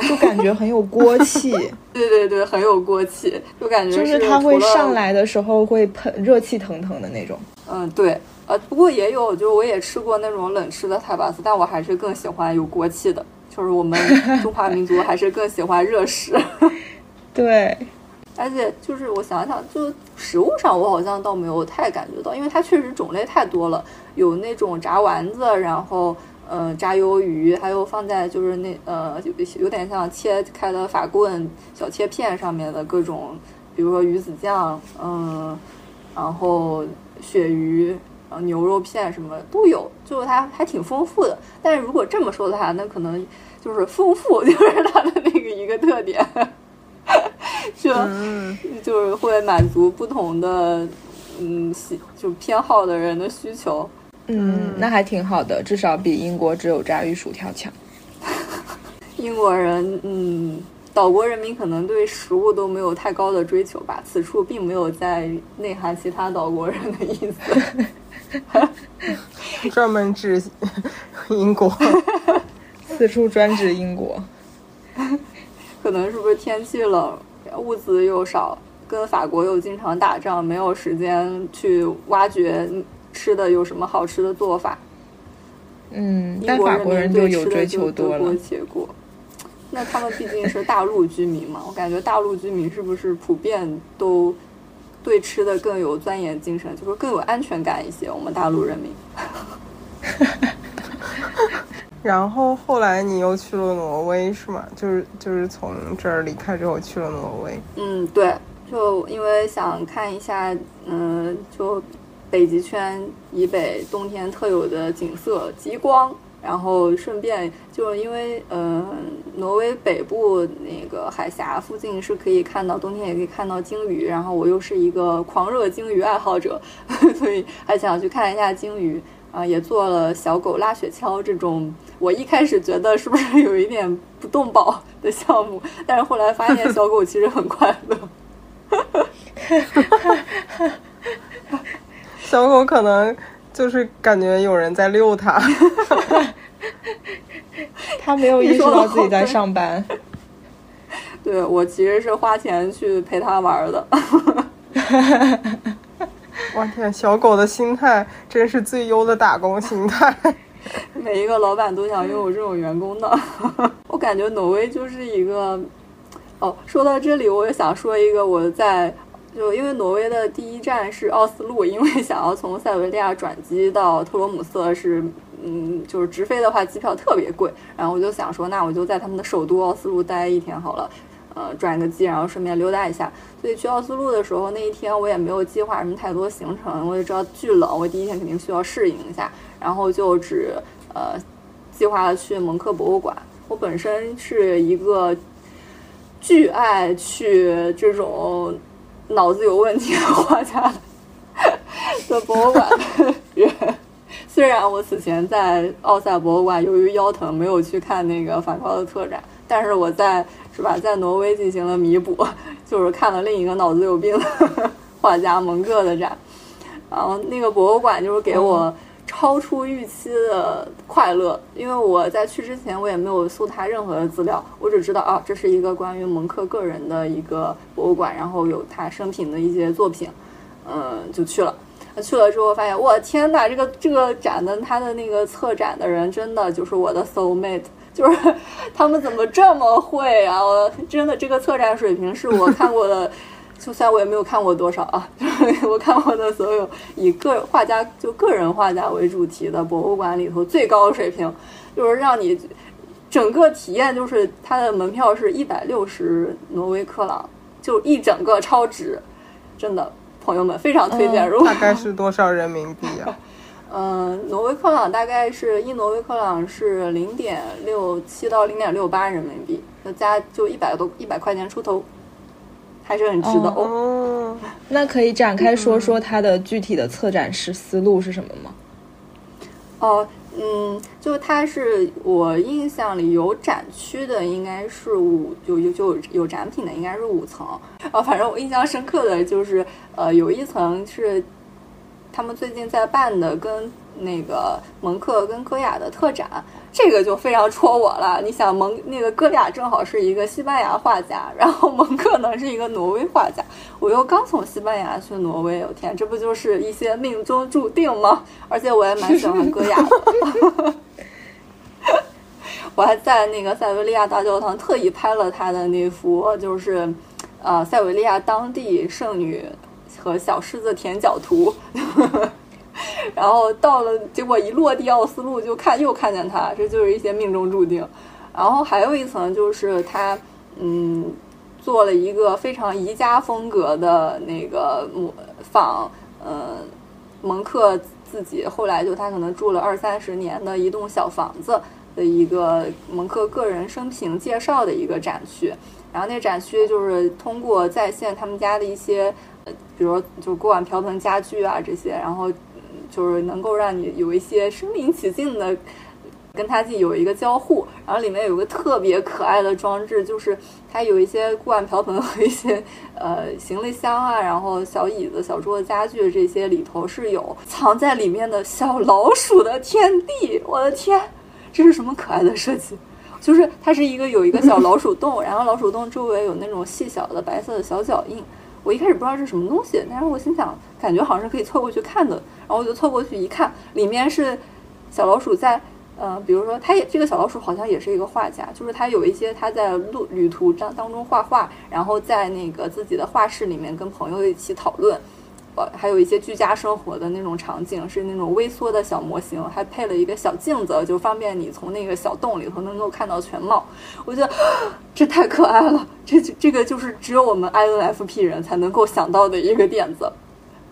就感觉很有锅气，对对对，很有锅气，就感觉就是它会上来的时候会喷热气腾腾的那种。嗯，对，呃，不过也有，就是我也吃过那种冷吃的塔巴斯，但我还是更喜欢有锅气的，就是我们 中华民族还是更喜欢热食。对，而且就是我想想，就食物上我好像倒没有太感觉到，因为它确实种类太多了，有那种炸丸子，然后。嗯，炸鱿鱼，还有放在就是那呃，有有点像切开的法棍小切片上面的各种，比如说鱼子酱，嗯，然后鳕鱼，呃，牛肉片什么都有，就是它还挺丰富的。但是如果这么说的话，那可能就是丰富 就是它的那个一个特点，就就是会满足不同的嗯喜就偏好的人的需求。嗯，那还挺好的，至少比英国只有炸鱼薯条强。英国人，嗯，岛国人民可能对食物都没有太高的追求吧。此处并没有在内涵其他岛国人的意思，专门指英国。此处专指英国。可能是不是天气冷，物资又少，跟法国又经常打仗，没有时间去挖掘。吃的有什么好吃的做法？嗯，但法国人就有追求多了。且过，那他们毕竟是大陆居民嘛，我感觉大陆居民是不是普遍都对吃的更有钻研精神，就是更有安全感一些？我们大陆人民。然后后来你又去了挪威是吗？就是就是从这儿离开之后去了挪威。嗯，对，就因为想看一下，嗯，就。北极圈以北冬天特有的景色极光，然后顺便就因为呃挪威北部那个海峡附近是可以看到冬天也可以看到鲸鱼，然后我又是一个狂热鲸鱼爱好者，所以还想去看一下鲸鱼啊，也做了小狗拉雪橇这种我一开始觉得是不是有一点不动保的项目，但是后来发现小狗其实很快乐。小狗可能就是感觉有人在遛它，它没有意识到自己在上班。对我其实是花钱去陪它玩的。我天，小狗的心态真是最优的打工心态。每一个老板都想拥有这种员工的。我感觉挪威就是一个……哦，说到这里，我也想说一个，我在就因为挪威的第一站是奥斯陆，因为想要从塞维利亚转机到特罗姆瑟是，嗯，就是直飞的话，机票特别贵。然后我就想说，那我就在他们的首都奥斯陆待一天好了。呃，转个机，然后顺便溜达一下。所以去奥斯陆的时候，那一天我也没有计划什么太多行程，我就知道巨冷，我第一天肯定需要适应一下，然后就只呃计划了去蒙克博物馆。我本身是一个巨爱去这种脑子有问题的画家 的博物馆的 人。虽然我此前在奥赛博物馆由于腰疼没有去看那个梵高的特展，但是我在。是吧？在挪威进行了弥补，就是看了另一个脑子有病的 画家蒙克的展，然后那个博物馆就是给我超出预期的快乐，因为我在去之前我也没有搜他任何的资料，我只知道啊，这是一个关于蒙克个人的一个博物馆，然后有他生平的一些作品，嗯，就去了。去了之后发现，我天哪，这个这个展的他的那个策展的人真的就是我的 soul mate。就是 他们怎么这么会啊！我真的这个策展水平是我看过的，就算我也没有看过多少啊，就是我看过的所有以个画家就个人画家为主题的博物馆里头最高水平，就是让你整个体验就是它的门票是一百六十挪威克朗，就一整个超值，真的朋友们非常推荐。如果大概是多少人民币啊？嗯，挪威克朗大概是一挪威克朗是零点六七到零点六八人民币，那加就一百多一百块钱出头，还是很值得哦。那可以展开说说它的具体的策展师思路是什么吗？哦，嗯，就它是我印象里有展区的，应该是五就有就有展品的，应该是五层。啊，反正我印象深刻的就是呃，有一层是。他们最近在办的跟那个蒙克跟戈雅的特展，这个就非常戳我了。你想蒙那个戈雅正好是一个西班牙画家，然后蒙克呢是一个挪威画家。我又刚从西班牙去挪威，我天，这不就是一些命中注定吗？而且我也蛮喜欢戈雅的，我还在那个塞维利亚大教堂特意拍了他的那幅，就是呃塞维利亚当地圣女。和小狮子舔脚图，然后到了，结果一落地奥斯陆就看又看见他，这就是一些命中注定。然后还有一层就是他，嗯，做了一个非常宜家风格的那个模仿，呃，蒙克自己后来就他可能住了二三十年的一栋小房子的一个蒙克个人生平介绍的一个展区。然后那展区就是通过再现他们家的一些。呃比如就锅碗瓢盆家具啊这些，然后就是能够让你有一些身临其境的跟它有一个交互。然后里面有个特别可爱的装置，就是它有一些锅碗瓢盆和一些呃行李箱啊，然后小椅子、小桌子、家具这些里头是有藏在里面的小老鼠的天地。我的天，这是什么可爱的设计？就是它是一个有一个小老鼠洞，然后老鼠洞周围有那种细小的白色的小脚印。我一开始不知道是什么东西，但是我心想，感觉好像是可以凑过去看的，然后我就凑过去一看，里面是小老鼠在，呃，比如说，它也这个小老鼠好像也是一个画家，就是它有一些他在路旅途当当中画画，然后在那个自己的画室里面跟朋友一起讨论。呃，还有一些居家生活的那种场景，是那种微缩的小模型，还配了一个小镜子，就方便你从那个小洞里头能够看到全貌。我觉得这太可爱了，这这个就是只有我们 INFP 人才能够想到的一个点子。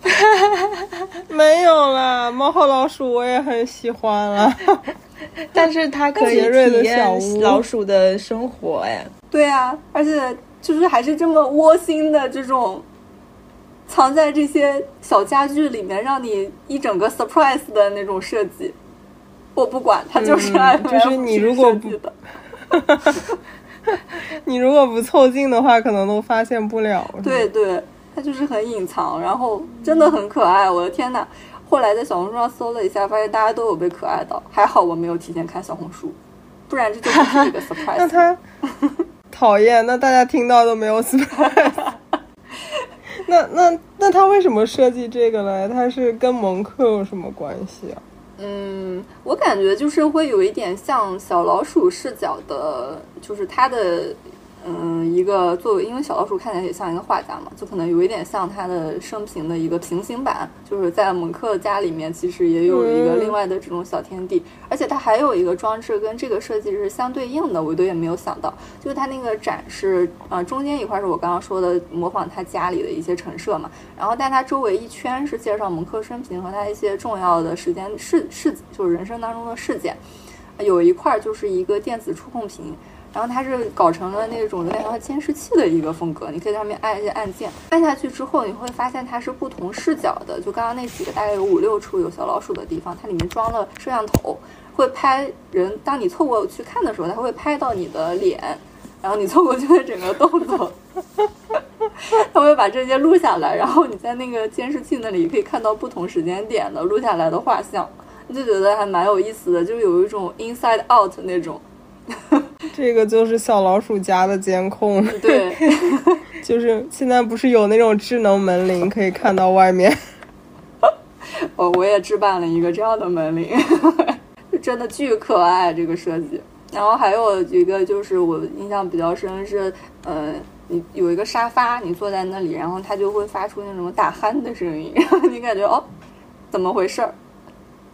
没有啦，猫和老鼠我也很喜欢啊，但是它可以体验老鼠的生活哎。对啊，而且就是还是这么窝心的这种。藏在这些小家具里面，让你一整个 surprise 的那种设计，我不管，它就是按就是你如果不的，你如果不凑近的话，可能都发现不了。对对，它就是很隐藏，然后真的很可爱。我的天呐！后来在小红书上搜了一下，发现大家都有被可爱到，还好我没有提前看小红书，不然这就不是一个 surprise。那他 讨厌，那大家听到都没有 surprise。那那那他为什么设计这个呢？他是跟蒙克有什么关系啊？嗯，我感觉就是会有一点像小老鼠视角的，就是他的。嗯，一个作为，因为小老鼠看起来也像一个画家嘛，就可能有一点像他的生平的一个平行版，就是在蒙克家里面，其实也有一个另外的这种小天地，而且它还有一个装置跟这个设计是相对应的，我都也没有想到，就是它那个展示，啊，中间一块是我刚刚说的模仿他家里的一些陈设嘛，然后但它周围一圈是介绍蒙克生平和他一些重要的时间事事，就是人生当中的事件，有一块就是一个电子触控屏。然后它是搞成了那种有点像监视器的一个风格，你可以在上面按一些按键，按下去之后你会发现它是不同视角的。就刚刚那几个大概有五六处有小老鼠的地方，它里面装了摄像头，会拍人。当你凑过去看的时候，它会拍到你的脸，然后你凑过去的整个动作，它会把这些录下来。然后你在那个监视器那里可以看到不同时间点的录下来的画像，就觉得还蛮有意思的，就是有一种 inside out 那种。这个就是小老鼠家的监控，对，就是现在不是有那种智能门铃可以看到外面。哦我也置办了一个这样的门铃，真的巨可爱这个设计。然后还有一个就是我印象比较深是，呃，你有一个沙发，你坐在那里，然后它就会发出那种打鼾的声音，然后你感觉哦，怎么回事儿？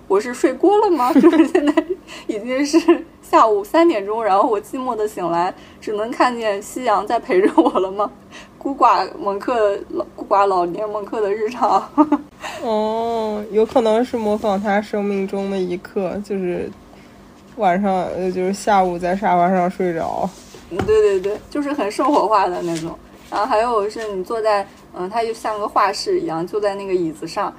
我是睡过了吗？就是现在 已经是下午三点钟，然后我寂寞的醒来，只能看见夕阳在陪着我了吗？孤寡蒙克老孤寡老年蒙克的日常。哦，有可能是模仿他生命中的一刻，就是晚上呃，就是下午在沙发上睡着。嗯，对对对，就是很生活化的那种。然后还有是你坐在嗯，它就像个画室一样，坐在那个椅子上。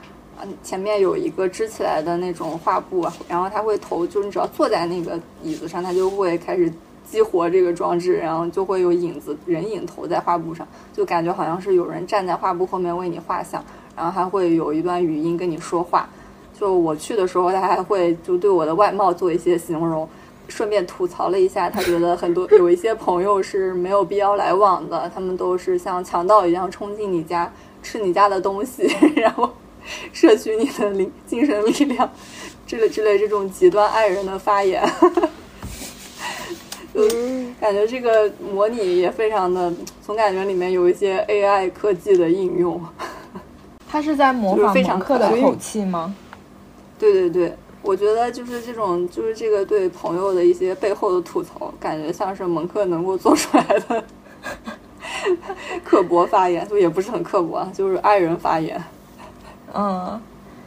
嗯前面有一个支起来的那种画布，然后它会投，就是你只要坐在那个椅子上，它就会开始激活这个装置，然后就会有影子人影投在画布上，就感觉好像是有人站在画布后面为你画像，然后还会有一段语音跟你说话。就我去的时候，他还会就对我的外貌做一些形容，顺便吐槽了一下，他觉得很多有一些朋友是没有必要来往的，他们都是像强盗一样冲进你家吃你家的东西，然后。摄取你的灵精神力量，之类之类这种极端爱人的发言，就 感觉这个模拟也非常的，总感觉里面有一些 AI 科技的应用。他是在模仿蒙克的口气吗？对对对，我觉得就是这种，就是这个对朋友的一些背后的吐槽，感觉像是蒙克能够做出来的 刻薄发言，就也不是很刻薄，就是爱人发言。嗯，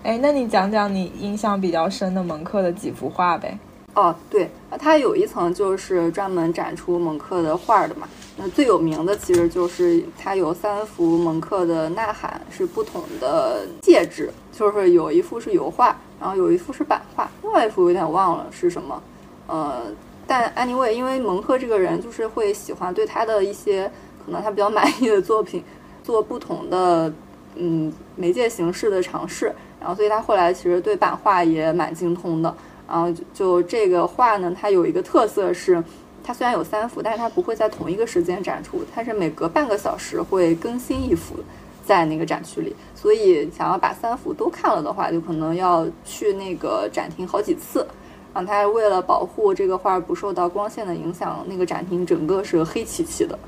哎，那你讲讲你印象比较深的蒙克的几幅画呗？哦，对，它有一层就是专门展出蒙克的画的嘛。那最有名的其实就是它有三幅蒙克的《呐喊》，是不同的介质，就是有一幅是油画，然后有一幅是版画，另外一幅有点忘了是什么。呃，但 anyway，因为蒙克这个人就是会喜欢对他的一些可能他比较满意的作品做不同的。嗯，媒介形式的尝试，然后所以他后来其实对版画也蛮精通的。然后就这个画呢，它有一个特色是，它虽然有三幅，但是它不会在同一个时间展出，它是每隔半个小时会更新一幅在那个展区里。所以想要把三幅都看了的话，就可能要去那个展厅好几次。然后他为了保护这个画不受到光线的影响，那个展厅整个是黑漆漆的。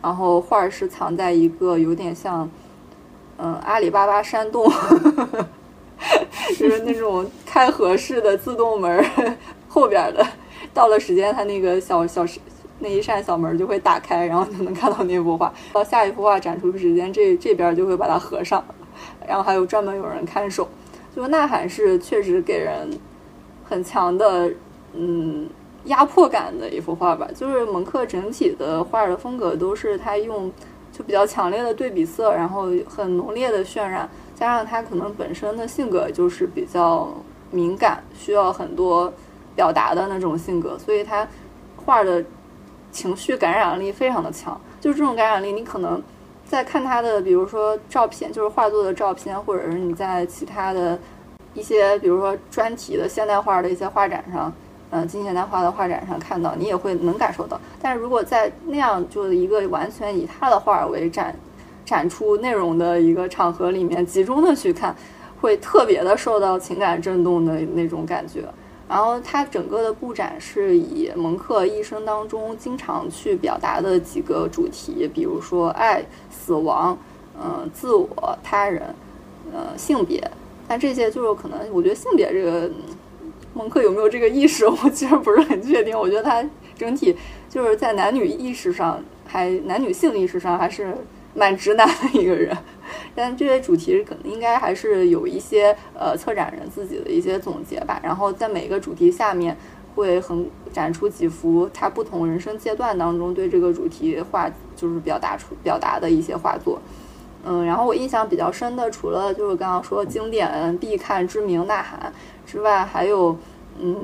然后画是藏在一个有点像。嗯，阿里巴巴山洞，就是那种开合式的自动门后边的，到了时间，它那个小小那一扇小门就会打开，然后就能看到那幅画。到下一幅画展出时间，这这边就会把它合上，然后还有专门有人看守。就《呐喊》是确实给人很强的嗯压迫感的一幅画吧。就是蒙克整体的画的风格都是他用。就比较强烈的对比色，然后很浓烈的渲染，加上他可能本身的性格就是比较敏感，需要很多表达的那种性格，所以他画的情绪感染力非常的强。就是这种感染力，你可能在看他的，比如说照片，就是画作的照片，或者是你在其他的一些，比如说专题的现代画的一些画展上，嗯，金钱在画的画展上看到，你也会能感受到。但是如果在那样就是一个完全以他的画为展展出内容的一个场合里面，集中的去看，会特别的受到情感震动的那种感觉。然后它整个的布展是以蒙克一生当中经常去表达的几个主题，比如说爱、死亡、嗯、自我、他人、呃、性别。但这些就是可能，我觉得性别这个蒙克有没有这个意识，我其实不是很确定。我觉得他整体就是在男女意识上，还男女性意识上还是蛮直男的一个人。但这些主题可能应该还是有一些呃策展人自己的一些总结吧。然后在每个主题下面会很展出几幅他不同人生阶段当中对这个主题画就是表达出表达的一些画作。嗯，然后我印象比较深的，除了就是刚刚说经典必看知名呐喊之外，还有嗯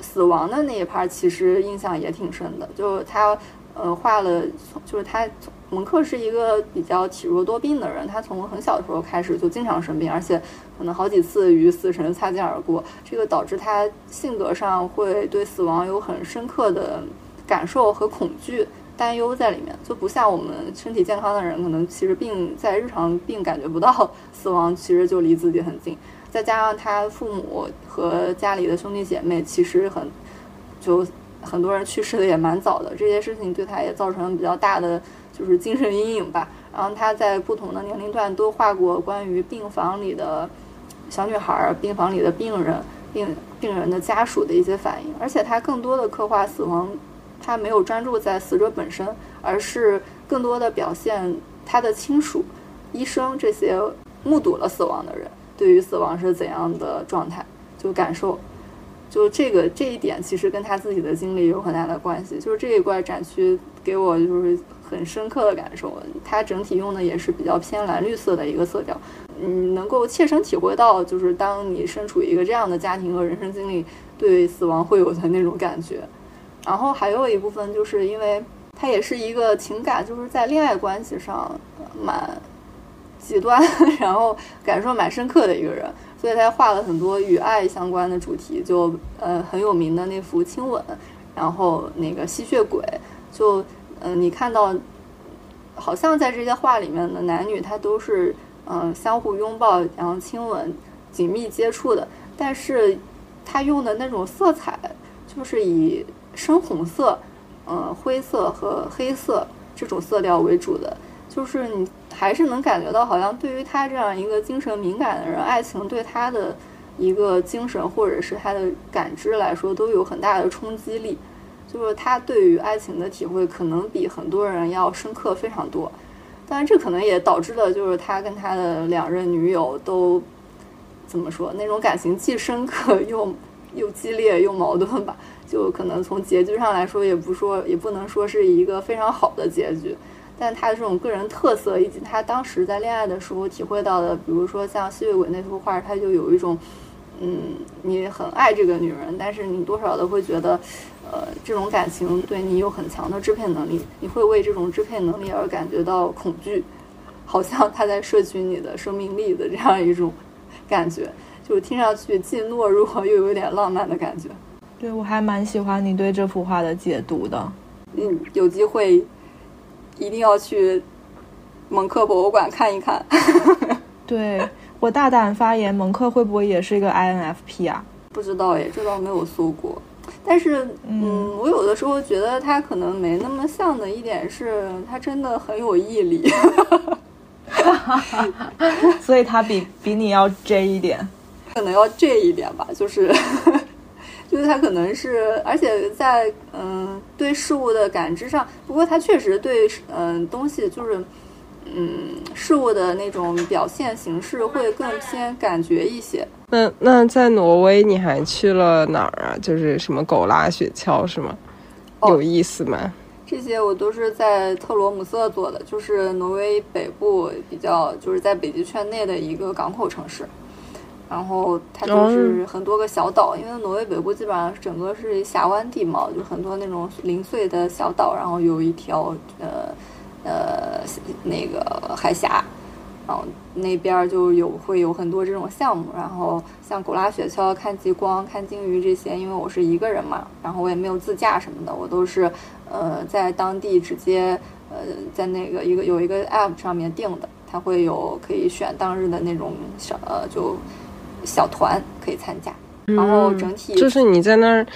死亡的那一 part，其实印象也挺深的，就是他呃画了，就是他。蒙克是一个比较体弱多病的人，他从很小的时候开始就经常生病，而且可能好几次与死神擦肩而过，这个导致他性格上会对死亡有很深刻的感受和恐惧、担忧在里面，就不像我们身体健康的人，可能其实病在日常病感觉不到死亡，其实就离自己很近。再加上他父母和家里的兄弟姐妹其实很就很多人去世的也蛮早的，这些事情对他也造成了比较大的。就是精神阴影吧。然后他在不同的年龄段都画过关于病房里的小女孩、病房里的病人、病病人的家属的一些反应。而且他更多的刻画死亡，他没有专注在死者本身，而是更多的表现他的亲属、医生这些目睹了死亡的人对于死亡是怎样的状态，就感受。就这个这一点，其实跟他自己的经历有很大的关系。就是这一块展区给我就是。很深刻的感受，它整体用的也是比较偏蓝绿色的一个色调，嗯，能够切身体会到，就是当你身处一个这样的家庭和人生经历，对死亡会有的那种感觉。然后还有一部分就是因为他也是一个情感，就是在恋爱关系上蛮极端，然后感受蛮深刻的一个人，所以他画了很多与爱相关的主题，就呃很有名的那幅亲吻，然后那个吸血鬼，就。嗯，你看到，好像在这些画里面的男女，他都是嗯相互拥抱，然后亲吻、紧密接触的。但是，他用的那种色彩，就是以深红色、嗯灰色和黑色这种色调为主的。就是你还是能感觉到，好像对于他这样一个精神敏感的人，爱情对他的一个精神或者是他的感知来说，都有很大的冲击力。就是他对于爱情的体会可能比很多人要深刻非常多，当然这可能也导致了就是他跟他的两任女友都怎么说那种感情既深刻又又激烈又矛盾吧，就可能从结局上来说也不说也不能说是一个非常好的结局，但他的这种个人特色以及他当时在恋爱的时候体会到的，比如说像吸血鬼那幅画，他就有一种嗯你很爱这个女人，但是你多少都会觉得。呃，这种感情对你有很强的支配能力，你会为这种支配能力而感觉到恐惧，好像他在摄取你的生命力的这样一种感觉，就听上去既懦弱又有点浪漫的感觉。对我还蛮喜欢你对这幅画的解读的。嗯，有机会一定要去蒙克博物馆看一看。对我大胆发言，蒙克会不会也是一个 INFP 啊？不知道耶，这倒没有搜过。但是，嗯，我有的时候觉得他可能没那么像的一点是，他真的很有毅力，所以他比比你要 J 一点，可能要 J 一点吧，就是，就是他可能是，而且在嗯对事物的感知上，不过他确实对嗯东西就是。嗯，事物的那种表现形式会更偏感觉一些。那那在挪威你还去了哪儿啊？就是什么狗拉雪橇是吗？有意思吗？这些我都是在特罗姆瑟做的，就是挪威北部比较就是在北极圈内的一个港口城市。然后它就是很多个小岛，因为挪威北部基本上整个是峡湾地貌，就很多那种零碎的小岛，然后有一条呃。呃，那个海峡。然后那边就有会有很多这种项目，然后像狗拉雪橇、看极光、看鲸鱼这些，因为我是一个人嘛，然后我也没有自驾什么的，我都是呃在当地直接呃在那个一个有一个 app 上面订的，它会有可以选当日的那种小呃就小团可以参加，然后整体就是你在那儿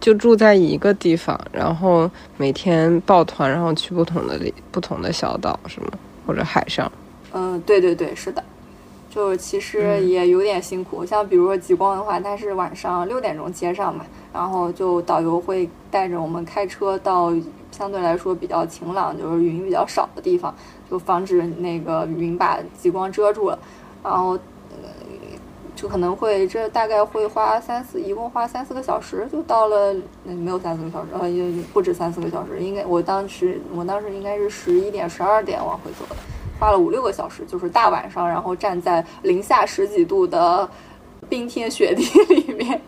就住在一个地方，然后每天抱团，然后去不同的不同的小岛是吗？或者海上？嗯，对对对，是的，就其实也有点辛苦。像比如说极光的话，它是晚上六点钟接上嘛，然后就导游会带着我们开车到相对来说比较晴朗，就是云比较少的地方，就防止那个云把极光遮住了。然后就可能会这大概会花三四，一共花三四个小时就到了，没有三四个小时，呃，也不止三四个小时，应该我当时我当时应该是十一点十二点往回走的。花了五六个小时，就是大晚上，然后站在零下十几度的冰天雪地 里面，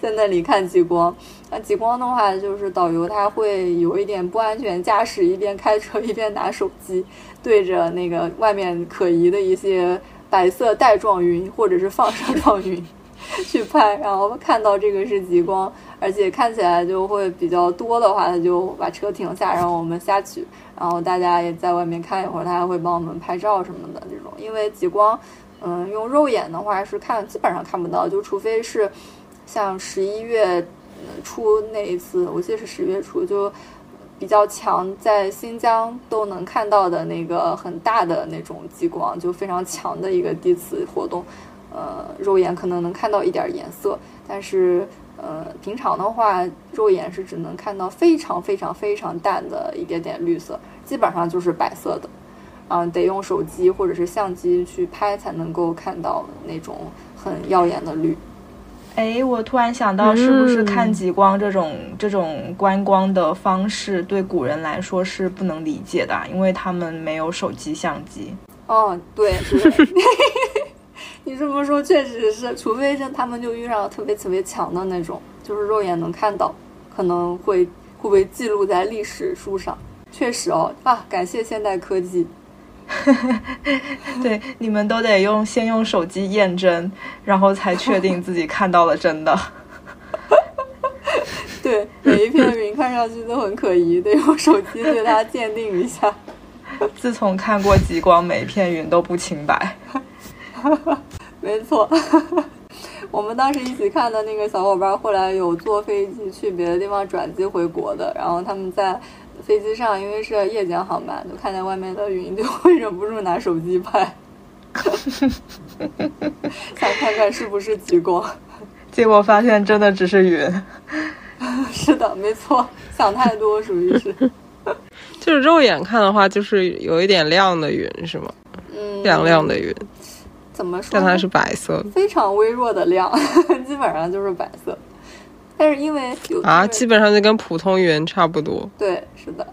在那里看极光。那极光的话，就是导游他会有一点不安全驾驶，一边开车一边拿手机对着那个外面可疑的一些白色带状云或者是放射状云去拍，然后看到这个是极光，而且看起来就会比较多的话，他就把车停下，然后我们下去。然后大家也在外面看一会儿，他还会帮我们拍照什么的这种。因为极光，嗯，用肉眼的话是看基本上看不到，就除非是像十一月初那一次，我记得是十月初，就比较强，在新疆都能看到的那个很大的那种极光，就非常强的一个地磁活动，呃，肉眼可能能看到一点颜色，但是。呃，平常的话，肉眼是只能看到非常非常非常淡的一点点绿色，基本上就是白色的，啊，得用手机或者是相机去拍才能够看到那种很耀眼的绿。哎，我突然想到，是不是看极光这种这种观光的方式，对古人来说是不能理解的，因为他们没有手机相机。哦，对。你这么说确实是，除非是他们就遇上了特别特别强的那种，就是肉眼能看到，可能会会不会记录在历史书上？确实哦，啊，感谢现代科技。对，你们都得用先用手机验证，然后才确定自己看到了真的。对，每一片云看上去都很可疑，得用手机对它鉴定一下。自从看过极光，每一片云都不清白。没错，我们当时一起看的那个小伙伴，后来有坐飞机去别的地方转机回国的。然后他们在飞机上，因为是夜间航班，就看见外面的云，就会忍不住拿手机拍，想看看是不是极光。结果发现真的只是云。是的，没错，想太多，属于是。就是肉眼看的话，就是有一点亮的云，是吗？嗯，亮亮的云。怎么说？但它是白色的，非常微弱的亮，基本上就是白色。但是因为有啊，基本上就跟普通云差不多。对，是的。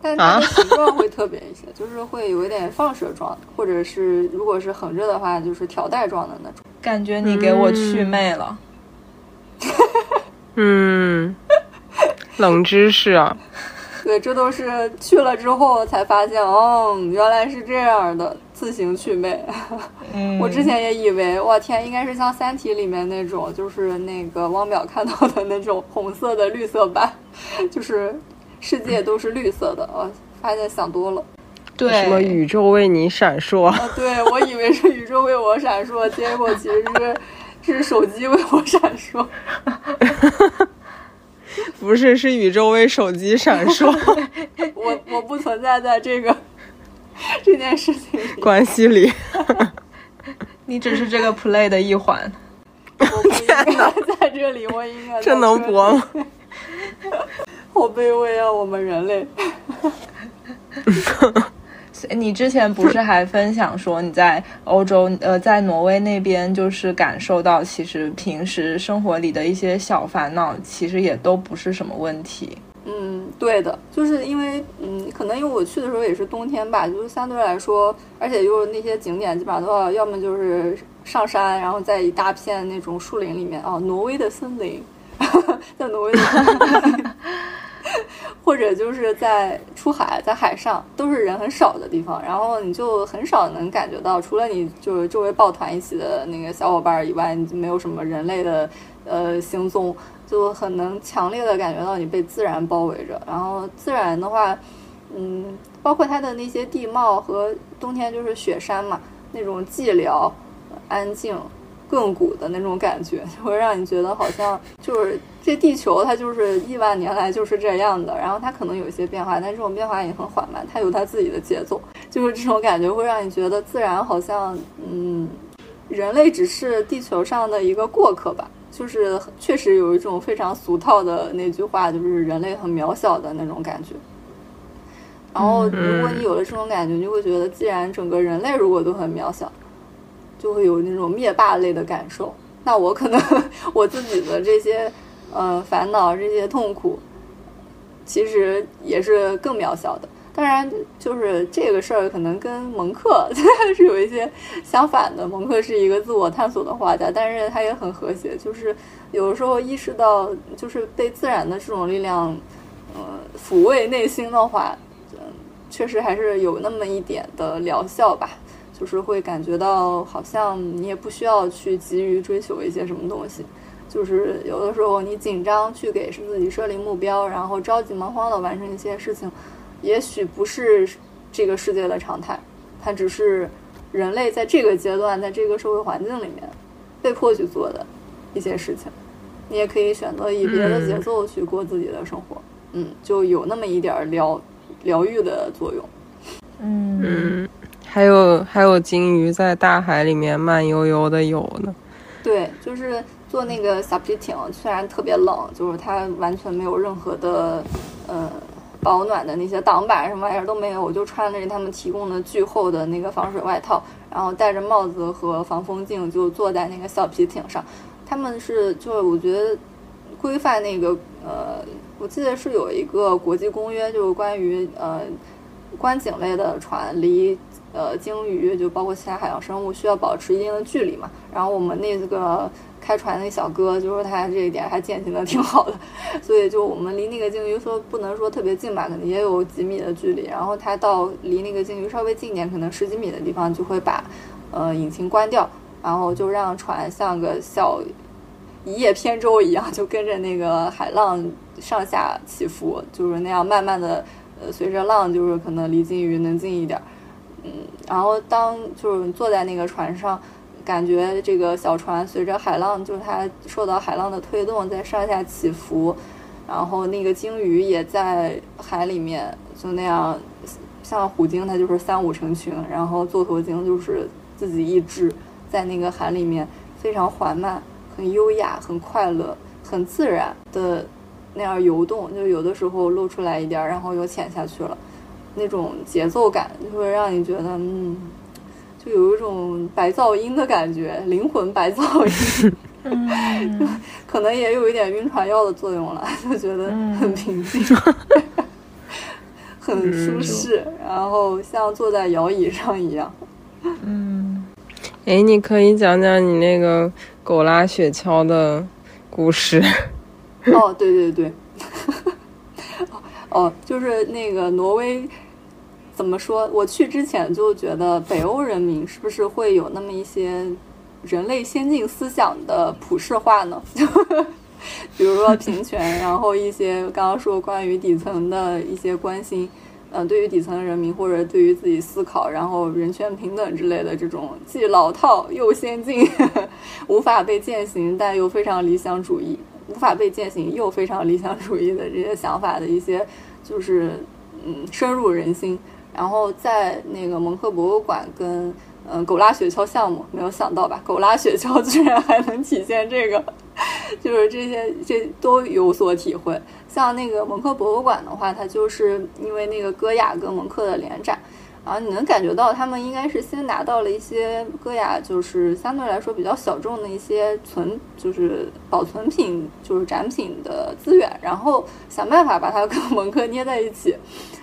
但它的形状会特别一些，就是会有一点放射状，或者是如果是横着的话，就是条带状的那种。感觉你给我祛魅了。嗯，冷知识啊。对，这都是去了之后才发现，哦，原来是这样的，自行去魅。我之前也以为，我天，应该是像《三体》里面那种，就是那个汪淼看到的那种红色的绿色版，就是世界都是绿色的。我发现想多了。对，什么宇宙为你闪烁？啊，对我以为是宇宙为我闪烁，结果其实是是手机为我闪烁。不是，是宇宙为手机闪烁。我我不存在在这个 这件事情关系里，你只是这个 play 的一环。我不应该在这里，我应该 这能播吗？好卑微啊，我们人类。你之前不是还分享说你在欧洲，呃，在挪威那边，就是感受到其实平时生活里的一些小烦恼，其实也都不是什么问题。嗯，对的，就是因为，嗯，可能因为我去的时候也是冬天吧，就是相对来说，而且就是那些景点基本上都要要么就是上山，然后在一大片那种树林里面，哦，挪威的森林，在挪威的森林。或者就是在出海，在海上都是人很少的地方，然后你就很少能感觉到，除了你就是周围抱团一起的那个小伙伴以外，你就没有什么人类的呃行踪，就很能强烈的感觉到你被自然包围着。然后自然的话，嗯，包括它的那些地貌和冬天就是雪山嘛，那种寂寥、安静。亘古的那种感觉，就会让你觉得好像就是这地球，它就是亿万年来就是这样的。然后它可能有一些变化，但这种变化也很缓慢，它有它自己的节奏。就是这种感觉会让你觉得自然好像，嗯，人类只是地球上的一个过客吧。就是确实有一种非常俗套的那句话，就是人类很渺小的那种感觉。然后如果你有了这种感觉，你就会觉得，既然整个人类如果都很渺小。就会有那种灭霸类的感受。那我可能我自己的这些呃烦恼、这些痛苦，其实也是更渺小的。当然，就是这个事儿可能跟蒙克 是有一些相反的。蒙克是一个自我探索的画家，但是他也很和谐。就是有时候意识到，就是被自然的这种力量呃抚慰内心的话，嗯，确实还是有那么一点的疗效吧。就是会感觉到好像你也不需要去急于追求一些什么东西，就是有的时候你紧张去给自己设立目标，然后着急忙慌的完成一些事情，也许不是这个世界的常态，它只是人类在这个阶段，在这个社会环境里面被迫去做的一些事情。你也可以选择以别的节奏去过自己的生活，嗯，就有那么一点疗疗愈的作用。嗯。还有还有鲸鱼在大海里面慢悠悠的游呢。对，就是坐那个小皮艇，虽然特别冷，就是它完全没有任何的呃保暖的那些挡板什么玩意儿都没有，我就穿着他们提供的巨厚的那个防水外套，然后戴着帽子和防风镜，就坐在那个小皮艇上。他们是就是我觉得规范那个呃，我记得是有一个国际公约，就是关于呃观景类的船离。呃，鲸鱼就包括其他海洋生物需要保持一定的距离嘛。然后我们那个开船那小哥就说他这一点还践行的挺好的，所以就我们离那个鲸鱼说不能说特别近吧，可能也有几米的距离。然后他到离那个鲸鱼稍微近点，可能十几米的地方就会把呃引擎关掉，然后就让船像个小一叶扁舟一样，就跟着那个海浪上下起伏，就是那样慢慢的呃随着浪，就是可能离鲸鱼能近一点。嗯，然后当就是坐在那个船上，感觉这个小船随着海浪，就是它受到海浪的推动，在上下起伏，然后那个鲸鱼也在海里面，就那样，像虎鲸它就是三五成群，然后座头鲸就是自己一只，在那个海里面非常缓慢、很优雅、很快乐、很自然的那样游动，就有的时候露出来一点，然后又潜下去了。那种节奏感就会让你觉得，嗯，就有一种白噪音的感觉，灵魂白噪音，可能也有一点晕船药的作用了，就觉得很平静，很舒适，然后像坐在摇椅上一样。嗯，哎，你可以讲讲你那个狗拉雪橇的故事。哦，对对对，哦，就是那个挪威。怎么说？我去之前就觉得北欧人民是不是会有那么一些人类先进思想的普世化呢？比如说平权，然后一些刚刚说关于底层的一些关心，嗯，对于底层人民或者对于自己思考，然后人权平等之类的这种既老套又先进，无法被践行但又非常理想主义，无法被践行又非常理想主义的这些想法的一些，就是嗯，深入人心。然后在那个蒙克博物馆跟嗯狗拉雪橇项目，没有想到吧？狗拉雪橇居然还能体现这个，就是这些这都有所体会。像那个蒙克博物馆的话，它就是因为那个戈雅跟蒙克的联展，然后你能感觉到他们应该是先拿到了一些戈雅，就是相对来说比较小众的一些存，就是保存品，就是展品的资源，然后想办法把它跟蒙克捏在一起。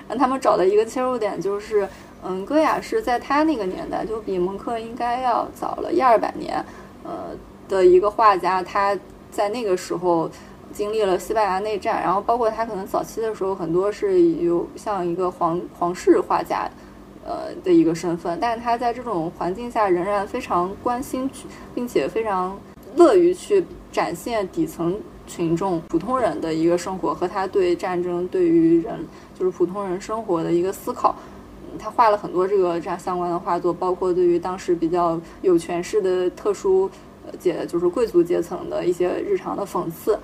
让他们找的一个切入点就是，嗯，戈雅是在他那个年代就比蒙克应该要早了一二百年，呃的一个画家，他在那个时候经历了西班牙内战，然后包括他可能早期的时候很多是有像一个皇皇室画家，呃的一个身份，但是他在这种环境下仍然非常关心，并且非常乐于去展现底层群众、普通人的一个生活和他对战争对于人就是普通人生活的一个思考。他画了很多这个这样相关的画作，包括对于当时比较有权势的特殊。阶就是贵族阶层的一些日常的讽刺，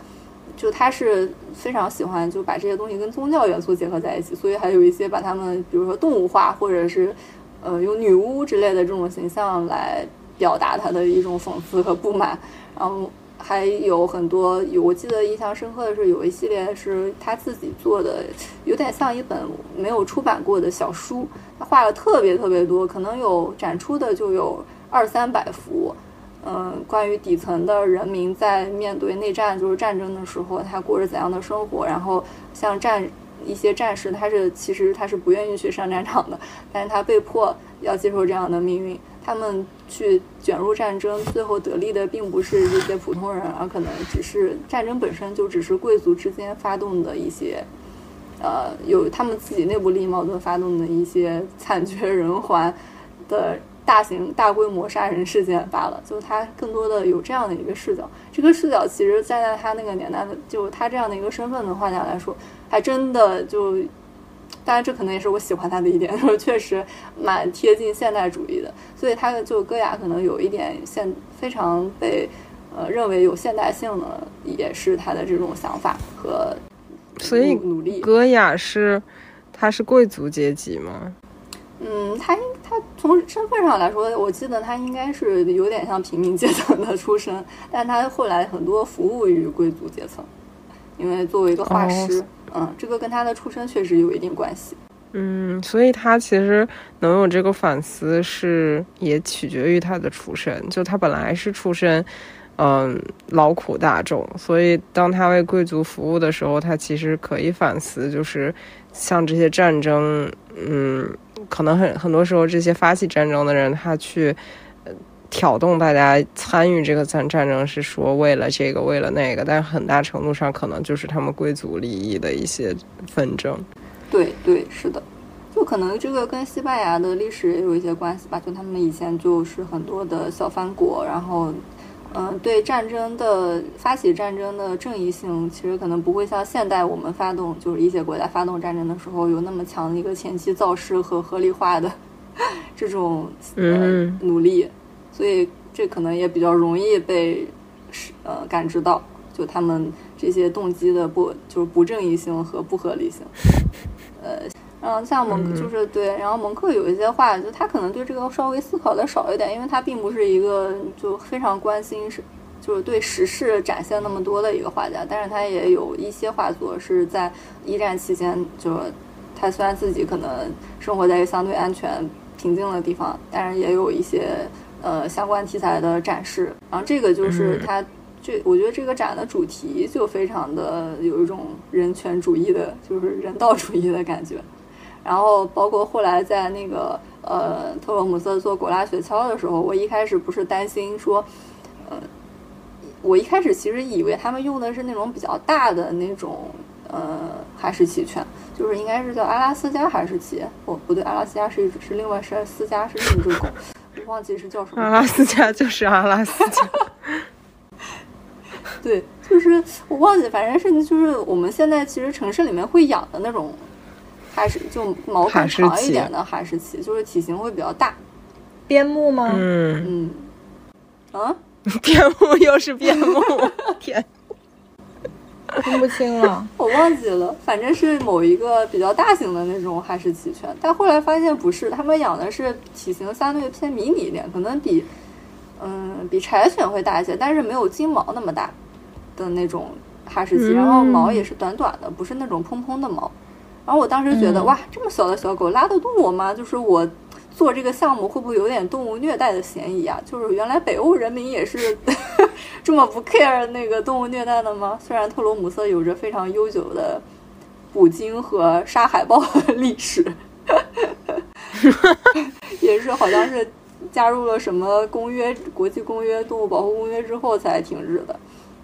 就他是非常喜欢就把这些东西跟宗教元素结合在一起，所以还有一些把他们比如说动物化，或者是呃用女巫之类的这种形象来表达他的一种讽刺和不满。然后还有很多有我记得印象深刻的是有一系列是他自己做的，有点像一本没有出版过的小书，他画了特别特别多，可能有展出的就有二三百幅。嗯，关于底层的人民在面对内战，就是战争的时候，他过着怎样的生活？然后像战一些战士，他是其实他是不愿意去上战场的，但是他被迫要接受这样的命运。他们去卷入战争，最后得利的并不是这些普通人，而可能只是战争本身就只是贵族之间发动的一些，呃，有他们自己内部利益矛盾发动的一些惨绝人寰的。大型大规模杀人事件罢了，就是他更多的有这样的一个视角。这个视角其实站在他那个年代的，就他这样的一个身份的画家来说，还真的就，当然这可能也是我喜欢他的一点，就 是确实蛮贴近现代主义的。所以他的就戈雅可能有一点现非常被呃认为有现代性的，也是他的这种想法和所以努力。戈雅是他是贵族阶级吗？嗯，他应他从身份上来说，我记得他应该是有点像平民阶层的出身，但他后来很多服务于贵族阶层，因为作为一个画师，嗯，这个跟他的出身确实有一定关系。嗯，所以他其实能有这个反思，是也取决于他的出身，就他本来是出身，嗯，劳苦大众，所以当他为贵族服务的时候，他其实可以反思，就是像这些战争，嗯。可能很很多时候，这些发起战争的人，他去挑动大家参与这个战战争，是说为了这个，为了那个，但很大程度上可能就是他们贵族利益的一些纷争。对对，是的，就可能这个跟西班牙的历史也有一些关系吧，就他们以前就是很多的小藩国，然后。嗯，对战争的发起战争的正义性，其实可能不会像现代我们发动，就是一些国家发动战争的时候有那么强的一个前期造势和合理化的这种呃努力，所以这可能也比较容易被呃感知到，就他们这些动机的不就是不正义性和不合理性，呃。嗯，像蒙就是对，然后蒙克有一些话，就他可能对这个稍微思考的少一点，因为他并不是一个就非常关心是，就是对时事展现那么多的一个画家，但是他也有一些画作是在一战期间，就他虽然自己可能生活在一个相对安全平静的地方，但是也有一些呃相关题材的展示，然后这个就是。他这，我觉得这个展的主题就非常的有一种人权主义的，就是人道主义的感觉。然后包括后来在那个呃特罗姆瑟做果拉雪橇的时候，我一开始不是担心说，呃，我一开始其实以为他们用的是那种比较大的那种呃哈士奇犬，就是应该是叫阿拉斯加哈士奇，哦不对，阿拉斯加是一是另外是斯加是另一只狗，我忘记是叫什么。阿拉斯加就是阿拉斯加。对，就是我忘记，反正是就是我们现在其实城市里面会养的那种。哈士就毛更长一点的哈士奇，就是体型会比较大。边牧吗？嗯嗯，啊，边牧又是边牧，天，分不清了，我忘记了，反正是某一个比较大型的那种哈士奇犬，但后来发现不是，他们养的是体型相对偏迷你一点，可能比嗯比柴犬会大一些，但是没有金毛那么大的那种哈士奇，然后毛也是短短的，不是那种蓬蓬的毛。然后我当时觉得，哇，这么小的小狗拉得动我吗？就是我做这个项目会不会有点动物虐待的嫌疑啊？就是原来北欧人民也是 这么不 care 那个动物虐待的吗？虽然特罗姆瑟有着非常悠久的捕鲸和杀海豹的历史，也是好像是加入了什么公约、国际公约、动物保护公约之后才停止的。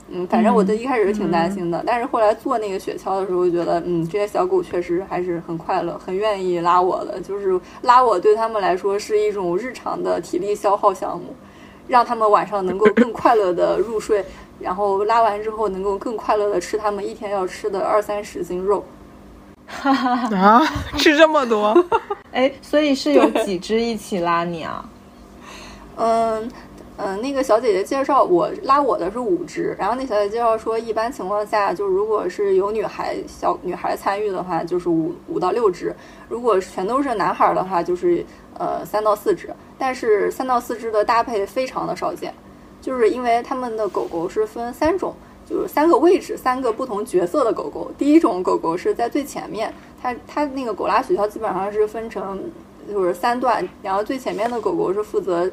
嗯，反正我的一开始是挺担心的，但是后来做那个雪橇的时候，觉得嗯，这些小狗确实还是很快乐，很愿意拉我的，就是拉我对他们来说是一种日常的体力消耗项目，让他们晚上能够更快乐的入睡，然后拉完之后能够更快乐的吃他们一天要吃的二三十斤肉。哈哈啊，吃这么多？哎，所以是有几只一起拉你啊？嗯。嗯，那个小姐姐介绍我拉我的是五只，然后那小姐介绍说，一般情况下，就如果是有女孩小女孩参与的话，就是五五到六只；如果全都是男孩的话，就是呃三到四只。但是三到四只的搭配非常的少见，就是因为他们的狗狗是分三种，就是三个位置，三个不同角色的狗狗。第一种狗狗是在最前面，它它那个狗拉雪橇基本上是分成就是三段，然后最前面的狗狗是负责。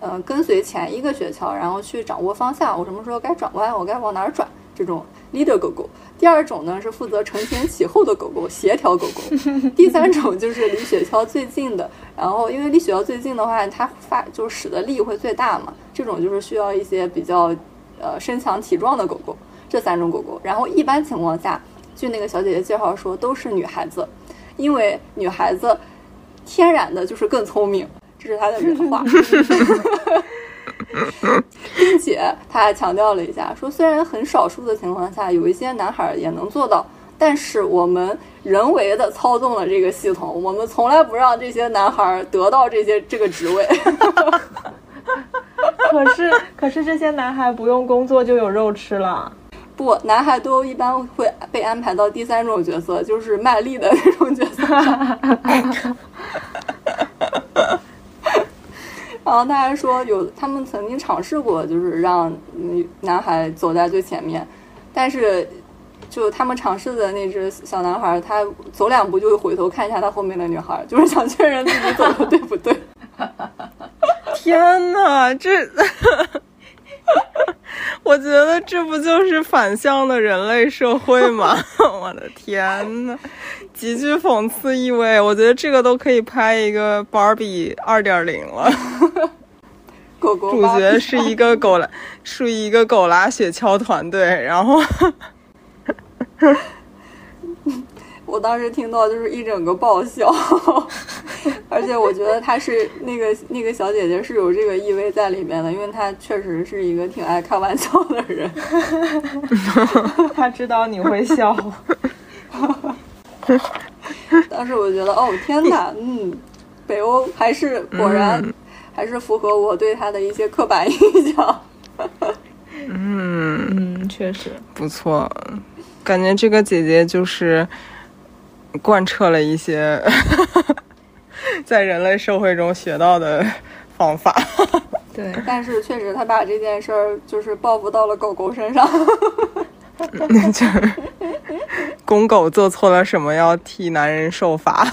呃，跟随前一个雪橇，然后去掌握方向。我什么时候该转弯，我该往哪儿转？这种 leader 狗狗。第二种呢是负责承前启后的狗狗，协调狗狗。第三种就是离雪橇最近的，然后因为离雪橇最近的话，它发就使的力会最大嘛。这种就是需要一些比较呃身强体壮的狗狗。这三种狗狗，然后一般情况下，据那个小姐姐介绍说，都是女孩子，因为女孩子天然的就是更聪明。这是他的原话，并且他还强调了一下，说虽然很少数的情况下有一些男孩也能做到，但是我们人为的操纵了这个系统，我们从来不让这些男孩得到这些这个职位。可是，可是这些男孩不用工作就有肉吃了。不，男孩都一般会被安排到第三种角色，就是卖力的那种角色。然后他还说有他们曾经尝试过，就是让男孩走在最前面，但是就他们尝试的那只小男孩，他走两步就会回头看一下他后面的女孩，就是想确认自己走的对不对。天呐，这。我觉得这不就是反向的人类社会吗？我的天呐，极具讽刺意味。我觉得这个都可以拍一个芭比二点零了。狗狗主角是一个狗拉，是一个狗拉雪橇团队，然后。我当时听到就是一整个爆笑，而且我觉得她是那个那个小姐姐是有这个意味在里面的，因为她确实是一个挺爱开玩笑的人。她知道你会笑。当时我觉得，哦天哪，嗯，北欧还是果然还是符合我对她的一些刻板印象。嗯嗯，确实不错，感觉这个姐姐就是。贯彻了一些 在人类社会中学到的方法。对，但是确实他把这件事儿就是报复到了狗狗身上。就是公狗做错了什么要替男人受罚。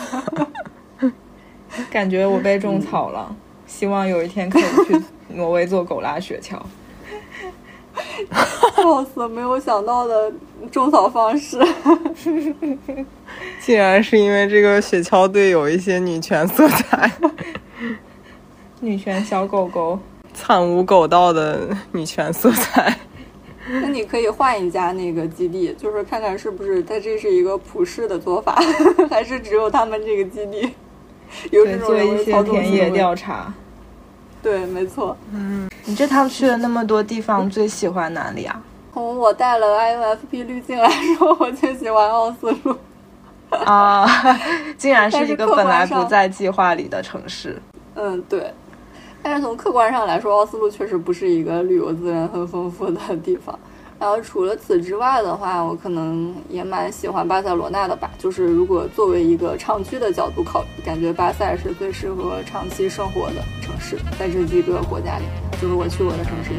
感觉我被种草了，希望有一天可以去挪威做狗拉雪橇。笑死！没有想到的种草方式，竟然是因为这个雪橇队有一些女权色彩，女权小狗狗，惨无狗道的女权色彩。那你可以换一家那个基地，就是看看是不是它这是一个普世的做法，还是只有他们这个基地有这种一些田野调查。对，没错。嗯，你这趟去了那么多地方，最喜欢哪里啊？从我带了 INFP 滤镜来说，我最喜欢奥斯陆。啊，竟然是一个本来不在计划里的城市。嗯，对。但是从客观上来说，奥斯陆确实不是一个旅游资源很丰富的地方。然后除了此之外的话，我可能也蛮喜欢巴塞罗那的吧。就是如果作为一个长居的角度考虑，感觉巴塞是最适合长期生活的城市，在这几个国家里，就是我去过的城市里。